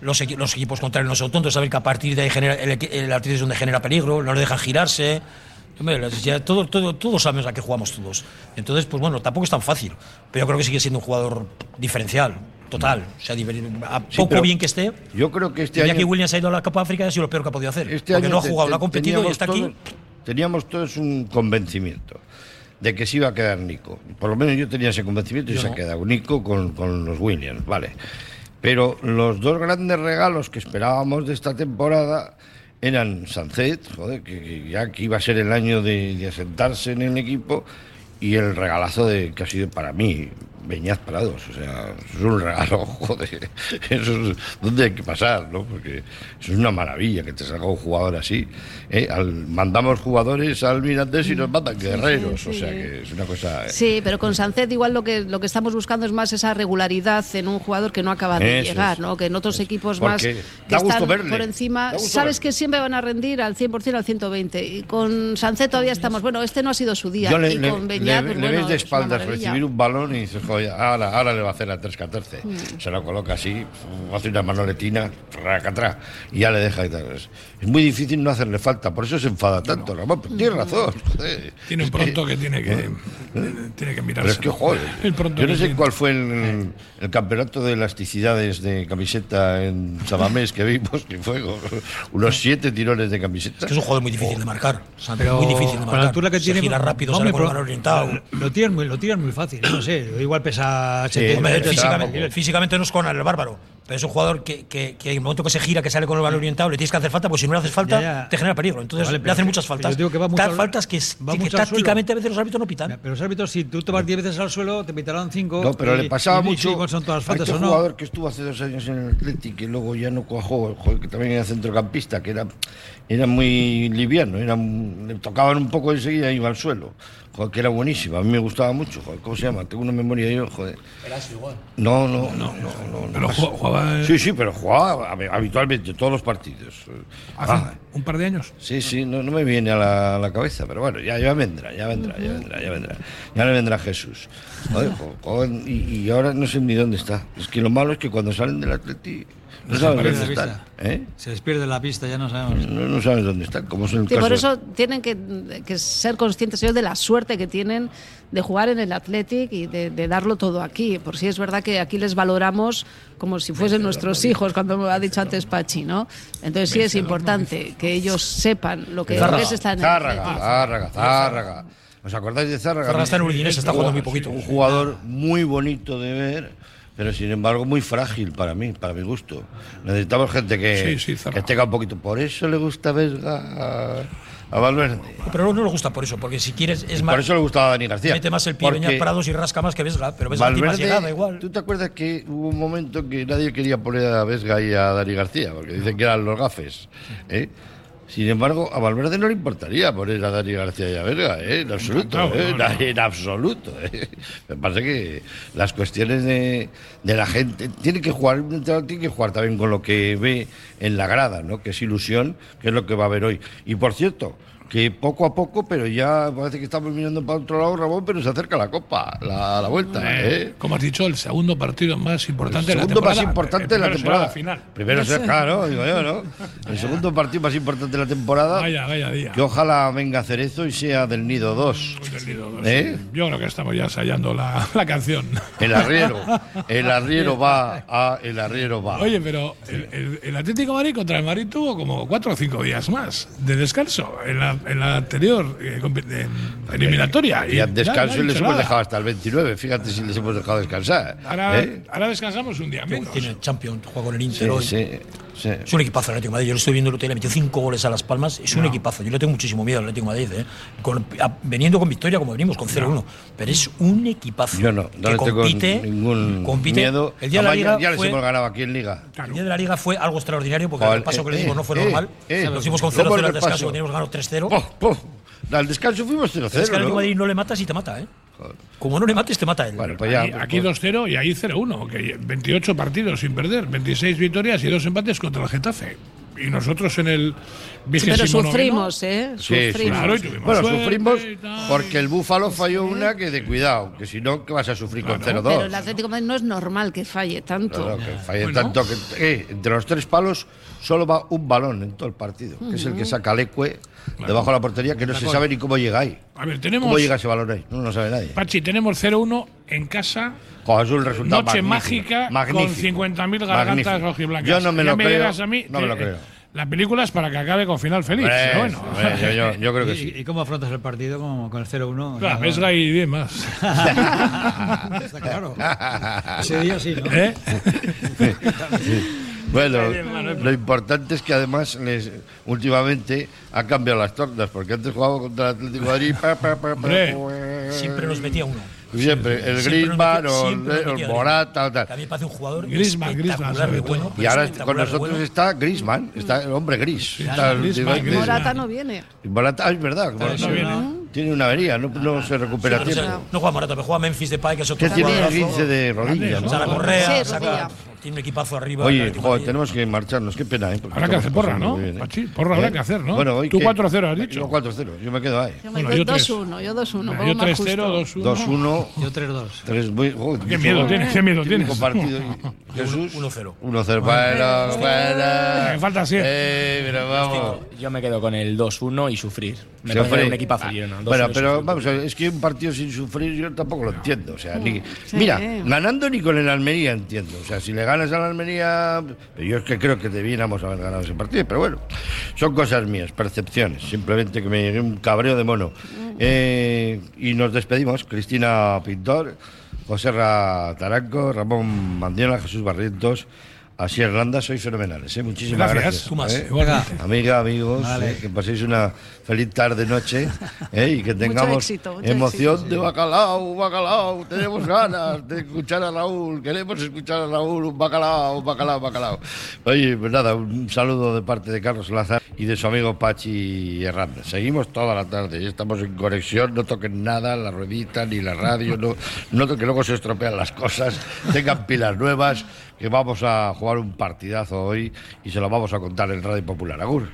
S6: los, equi- los equipos contrarios no son tontos, saben que a partir de ahí genera, el, el Atlético es donde genera peligro, no le dejan girarse. Hombre, ya todo, todo, todos sabemos a qué jugamos todos. Entonces, pues bueno, tampoco es tan fácil. Pero yo creo que sigue siendo un jugador diferencial, total. O sea, a poco bien que esté.
S3: Yo creo que este
S6: ya
S3: año.
S6: que Williams ha ido a la Copa África ha sido lo peor que ha podido hacer.
S3: Este
S6: porque
S3: año
S6: no ha jugado, no ha competido y está aquí.
S3: Teníamos todos un convencimiento de que se iba a quedar Nico. Por lo menos yo tenía ese convencimiento y
S6: Yo
S3: se ha quedado Nico con, con los Williams, vale. Pero los dos grandes regalos que esperábamos de esta temporada eran Sancet, joder, que, que ya que iba a ser el año de, de asentarse en el equipo, y el regalazo de que ha sido para mí Beñaz Parados, o sea, es un regalo, joder, eso es donde hay que pasar, ¿no? Porque eso es una maravilla que te salga un jugador así. ¿eh? Al- mandamos jugadores al Mirandés y nos mandan guerreros,
S4: sí,
S3: o sea
S4: sí.
S3: que es una cosa.
S4: Sí, pero con Sancet igual lo que lo que estamos buscando es más esa regularidad en un jugador que no acaba de
S3: Eso
S4: llegar,
S3: es.
S4: ¿no? Que en otros equipos más que están
S3: verle,
S4: por encima, sabes
S3: verle.
S4: que siempre van a rendir al 100% al 120 y con Sancet todavía estamos, bueno, este no ha sido su día
S3: Yo le,
S4: y
S3: le-
S4: con
S3: le-
S4: Beñat,
S3: le
S4: pues, bueno,
S3: ves de
S4: es
S3: espaldas
S4: maravilla.
S3: recibir un balón y dices, joder, ahora, ahora le va a hacer la 3-14.
S4: Mm.
S3: Se lo coloca así, hace una manoletina, atrás y ya le deja y tal. Es, muy difícil no hacerle falta, por eso se enfada tanto, Ramón. pero Tiene razón, joder.
S2: Tiene un pronto que tiene que, tiene que mirarse.
S3: Pero es que, joder,
S2: El pronto
S3: yo no sé
S2: tiene.
S3: cuál fue el, el campeonato de elasticidades de camiseta en Sabamés que vimos, que fue unos siete tirones de camiseta.
S6: Es que es un jugador muy difícil de marcar. o sea,
S5: Pero
S6: muy difícil de
S5: con
S6: marcar.
S5: la altura que
S6: Se
S5: tiene.
S6: gira rápido,
S5: hombre,
S6: sale con el orientado.
S5: Lo tiran muy, lo tiran muy fácil. No sé, igual pesa
S6: Sí,
S5: 70
S6: hombre,
S5: metros.
S6: físicamente, físicamente no es con el bárbaro, pero es un jugador que, que, que en el momento que se gira, que sale con el balón orientado, le tienes que hacer falta, pues si no le haces falta,
S5: Ya, ya.
S6: te genera peligro. Entonces
S5: Vale,
S6: le hacen muchas faltas.
S5: digo que va mucho
S6: Tal
S5: al-
S6: faltas que,
S5: va
S6: que tácticamente a veces los árbitros no pitan.
S5: Pero los árbitros, si tú te vas 10 veces al suelo, te pitarán 5.
S3: No, pero le pasaba mucho.
S5: Son todas
S3: a
S5: faltas
S3: este
S5: o no.
S3: jugador que estuvo hace dos años en el Athletic y luego ya no cuajó, que también era centrocampista, que era, era muy liviano, era, le tocaban un poco enseguida y iba al suelo. Joder, que era buenísimo, a mí me gustaba mucho. Joder, ¿Cómo se llama? Tengo una memoria yo, joder.
S7: Eras igual.
S3: No, no, no, no. no,
S2: Pero
S3: no.
S2: ju- jugaba-
S3: Sí, sí, pero jugaba hab- habitualmente todos los partidos.
S2: Hace
S3: Ah,
S2: un par de años.
S3: Sí, sí, no, no me viene a la, a la cabeza, pero bueno, ya, ya vendrá, ya vendrá, ya vendrá, ya vendrá. Ya le vendrá Jesús. Joder, jo- joder, y, y ahora no sé ni dónde está. Es que lo malo es que cuando salen del Atleti no saben
S5: Pierde
S3: dónde
S5: la
S3: están. ¿eh?
S5: Se les pierde la pista, ya no sabemos.
S3: No, no sabes dónde están, como es el
S4: Sí,
S3: caso.
S4: por eso tienen que, que ser conscientes ellos de la suerte que tienen de jugar en el Athletic y de, de darlo todo aquí. Por si es verdad que aquí les valoramos como si fuesen nuestros hijos, cuando ha dicho antes Pachi, ¿no? Entonces sí es importante que ellos sepan lo que, lo es estar en el
S3: Zárraga,
S4: Athletic.
S3: Zárraga, Zárraga. ¿Os acordáis de Zárraga?
S6: Zárraga está en Udinese, está jugando muy poquito.
S3: Un jugador muy bonito de ver, pero sin embargo muy frágil para mí, para mi gusto. Necesitamos gente que,
S2: Sí, sí,
S3: que tenga un poquito. Por eso le gusta Vesga a, a Valverde.
S6: Pero no le gusta por eso, porque si quieres es
S3: Y
S6: más.
S3: por eso le gustaba a Dani García.
S6: Mete más el pie Parados y rasca más que Vesga, pero Vesga tiene más
S3: Valverde,
S6: llegada igual.
S3: ¿Tú te acuerdas que hubo un momento que nadie quería poner a Vesga y a Dani García? Porque dicen que eran los gafes. ¿eh? Sin embargo, a Valverde no le importaría poner a Dani García y a Vesga, ¿eh? en absoluto.
S2: No, no,
S3: ¿eh?
S2: no.
S3: En absoluto. ¿eh? Me parece que las cuestiones de, de la gente. Tiene que jugar, tiene que jugar también con lo que ve en la grada, ¿no? que es ilusión, que es lo que va a ver hoy. Y por cierto, que poco a poco, pero ya parece que estamos mirando para otro lado, Ramón, pero se acerca la Copa, la, la vuelta. ¿eh?
S2: Como has dicho, el segundo partido más importante
S3: El
S2: de la
S3: segundo más
S2: temporada.
S3: importante
S2: El
S3: de la temporada.
S2: la final.
S3: Primero será, claro, digo yo, ¿no? El segundo partido más importante de la temporada.
S2: Vaya, vaya día.
S3: Que ojalá venga Cerezo y sea del Nido 2.
S2: Del Nido dos,
S3: ¿Eh?
S2: sí. Yo creo que estamos ya ensayando la, la canción.
S3: El arriero. El arriero va a el arriero va.
S2: Oye, pero el, el- el Atlético de Madrid contra el Madrid tuvo como cuatro o cinco días más de descanso en la, en la anterior eh, en- eliminatoria.
S3: y al
S2: ya
S3: descanso
S2: no
S3: les hemos
S2: nada.
S3: dejado hasta el 29. Fíjate si les hemos dejado descansar.
S2: Ahora,
S3: ¿eh?
S2: ahora descansamos un día menos.
S6: Tiene Champions, juega con el
S3: Sí,
S6: Inter hoy.
S3: sí, sí.
S6: Es un equipazo el Atlético de Madrid. Yo lo estoy viendo el otro día, le metió cinco goles a Las Palmas. Es un
S2: No.
S6: equipazo. Yo le tengo muchísimo miedo al Atlético de Madrid. ¿eh? Con- a- veniendo con victoria como venimos, con 0-1. Pero es un equipazo.
S3: Yo no, no
S6: que
S3: le tengo
S6: compite,
S3: ningún
S6: compite.
S3: miedo.
S6: El día de la Liga
S3: ya les
S6: fue-
S3: hemos ganado aquí en Liga.
S6: El día de la Liga fue algo extraordinario porque
S3: Joder,
S6: el paso que le
S3: eh,
S6: dimos no fue
S3: eh,
S6: normal.
S3: eh,
S6: Nos fuimos con
S3: ¿cómo
S6: 0-0
S3: el
S6: al descanso, teníamos ganado 3-0.
S3: Al descanso fuimos 0-0.
S6: Es que al
S3: ¿no?
S6: Madrid no le matas y te mata, ¿eh? Como no le mates, te mata él.
S3: Bueno, pues ya.
S2: Aquí, aquí 2-0 y ahí 0-1, que 28 partidos sin perder, 26 victorias y dos empates contra el Getafe. Y nosotros en el
S4: pero
S2: noveno-
S4: sufrimos, ¿eh?
S3: Sí,
S4: Sufrimos.
S2: Claro, y tuvimos
S3: Bueno,
S2: suerte
S3: sufrimos porque el Búfalo falló una que de cuidado, que si no, que vas a sufrir con
S2: Claro.
S3: 0-2.
S4: Pero el Atlético Madrid no es normal que falle tanto.
S3: Claro, que falle
S2: Bueno.
S3: tanto que eh, entre los tres palos solo va un balón en todo el partido, que es el que saca Leque debajo de la portería, que no se sabe ni cómo llega ahí.
S2: A ver, tenemos.
S3: ¿Cómo llega ese balón ahí? No lo sabe nadie.
S2: Pachi, tenemos 0-1 en casa.
S3: Es un resultado
S2: Noche
S3: magnífico,
S2: mágica
S3: magnífico,
S2: con 50.000 gargantas rojiblancas.
S3: Yo no me lo creo.
S2: dirás a mí
S3: no me lo creo.
S2: La película es para que acabe con final feliz. Pero bueno.
S3: hombre, yo, yo- yo creo que
S5: ¿Y,
S3: sí.
S5: y cómo afrontas el partido con, con el 0-1?
S2: Claro,
S5: No,
S2: Vesga y bien más.
S5: Está claro. Ese día sí, ¿no?
S2: ¿Eh?
S3: Bueno, lo importante es que además les, últimamente ha cambiado las tornas, porque antes jugaba contra el Atlético de Madrid. pa, pa, pa, pues,
S6: Siempre nos metía uno.
S3: Siempre, el Griezmann o el, Morata tal.
S6: Me parece un jugador
S2: Griezmann, Griezmann,
S6: bueno.
S3: Y ahora con nosotros
S6: bueno.
S3: está Griezmann, está el hombre gris. Está el-
S2: Griezmann,
S3: el-
S2: Griezmann.
S4: Morata no viene.
S3: Morata, ah, es verdad, Morata
S2: no viene.
S3: tiene una avería, no, no se recupera tiempo.
S6: no juega Morata, pero juega Memphis Depay, que es otro
S3: Que tiene
S6: jugadorazo.
S3: 15 de rodilla, ¿no?
S6: Saca Correa,
S4: Sí,
S6: saca-. Tiene un equipazo arriba.
S3: Oye, joder, tenemos que marcharnos, qué pena, ¿eh? Porque
S2: Habrá que hacer porra, ¿no?
S3: bien, ¿eh?
S2: Pachi, porra habrá que hacer, ¿no?
S3: Bueno, hoy
S2: Tú
S3: que-
S2: 4-0 has dicho.
S3: Yo 4-0, yo me quedo ahí.
S4: Yo, me
S2: Bueno,
S4: doy
S2: yo tres.
S4: 2-1, yo 2-1.
S2: Yo
S4: pongo más
S2: 3-0,
S4: justo.
S2: 2-1.
S3: 2-1.
S5: Yo 3-2.
S3: Tres muy, joder,
S2: Qué miedo tienes, qué miedo tienes.
S3: típico partido. Jesús.
S6: 1-0.
S3: 1-0. Bueno, bueno.
S2: Me falta siete.
S3: Eh, pero vamos.
S7: Yo me quedo con el 2-1 y sufrir. Me parece un equipazo. 2-1
S3: Bueno, pero vamos es que un partido sin sufrir yo tampoco lo entiendo. O sea, mira, ganando ni con el Almería entiendo. O sea, si le ganas al Almería, yo es que creo que debiéramos haber ganado ese partido, pero bueno, son cosas mías, percepciones. Simplemente que me llegué un cabreo de mono. Eh, y nos despedimos, Cristina Pintor, José Ra Taranco, Ramón Mandiola, Jesús Barrientos. Así Irlanda, sois fenomenales, ¿eh? muchísimas
S2: Gracias.
S3: gracias. ¿eh? Amiga, amigos,
S5: Vale.
S3: eh, que paséis una feliz tarde, noche ¿eh? y que tengamos
S4: éxito,
S3: emoción
S4: éxito.
S3: de bacalao, bacalao. Tenemos ganas de escuchar a Raúl, queremos escuchar a Raúl, un bacalao, un bacalao, bacalao. Oye, pues nada, un saludo de parte de Carlos Lazar y de su amigo Pachi Hernández. Seguimos toda la tarde y estamos en conexión, no toquen nada, la ruedita ni la radio, no, no que luego se estropean las cosas, tengan pilas nuevas, que vamos a jugar un partidazo hoy y se lo vamos a contar en Radio Popular. Agur.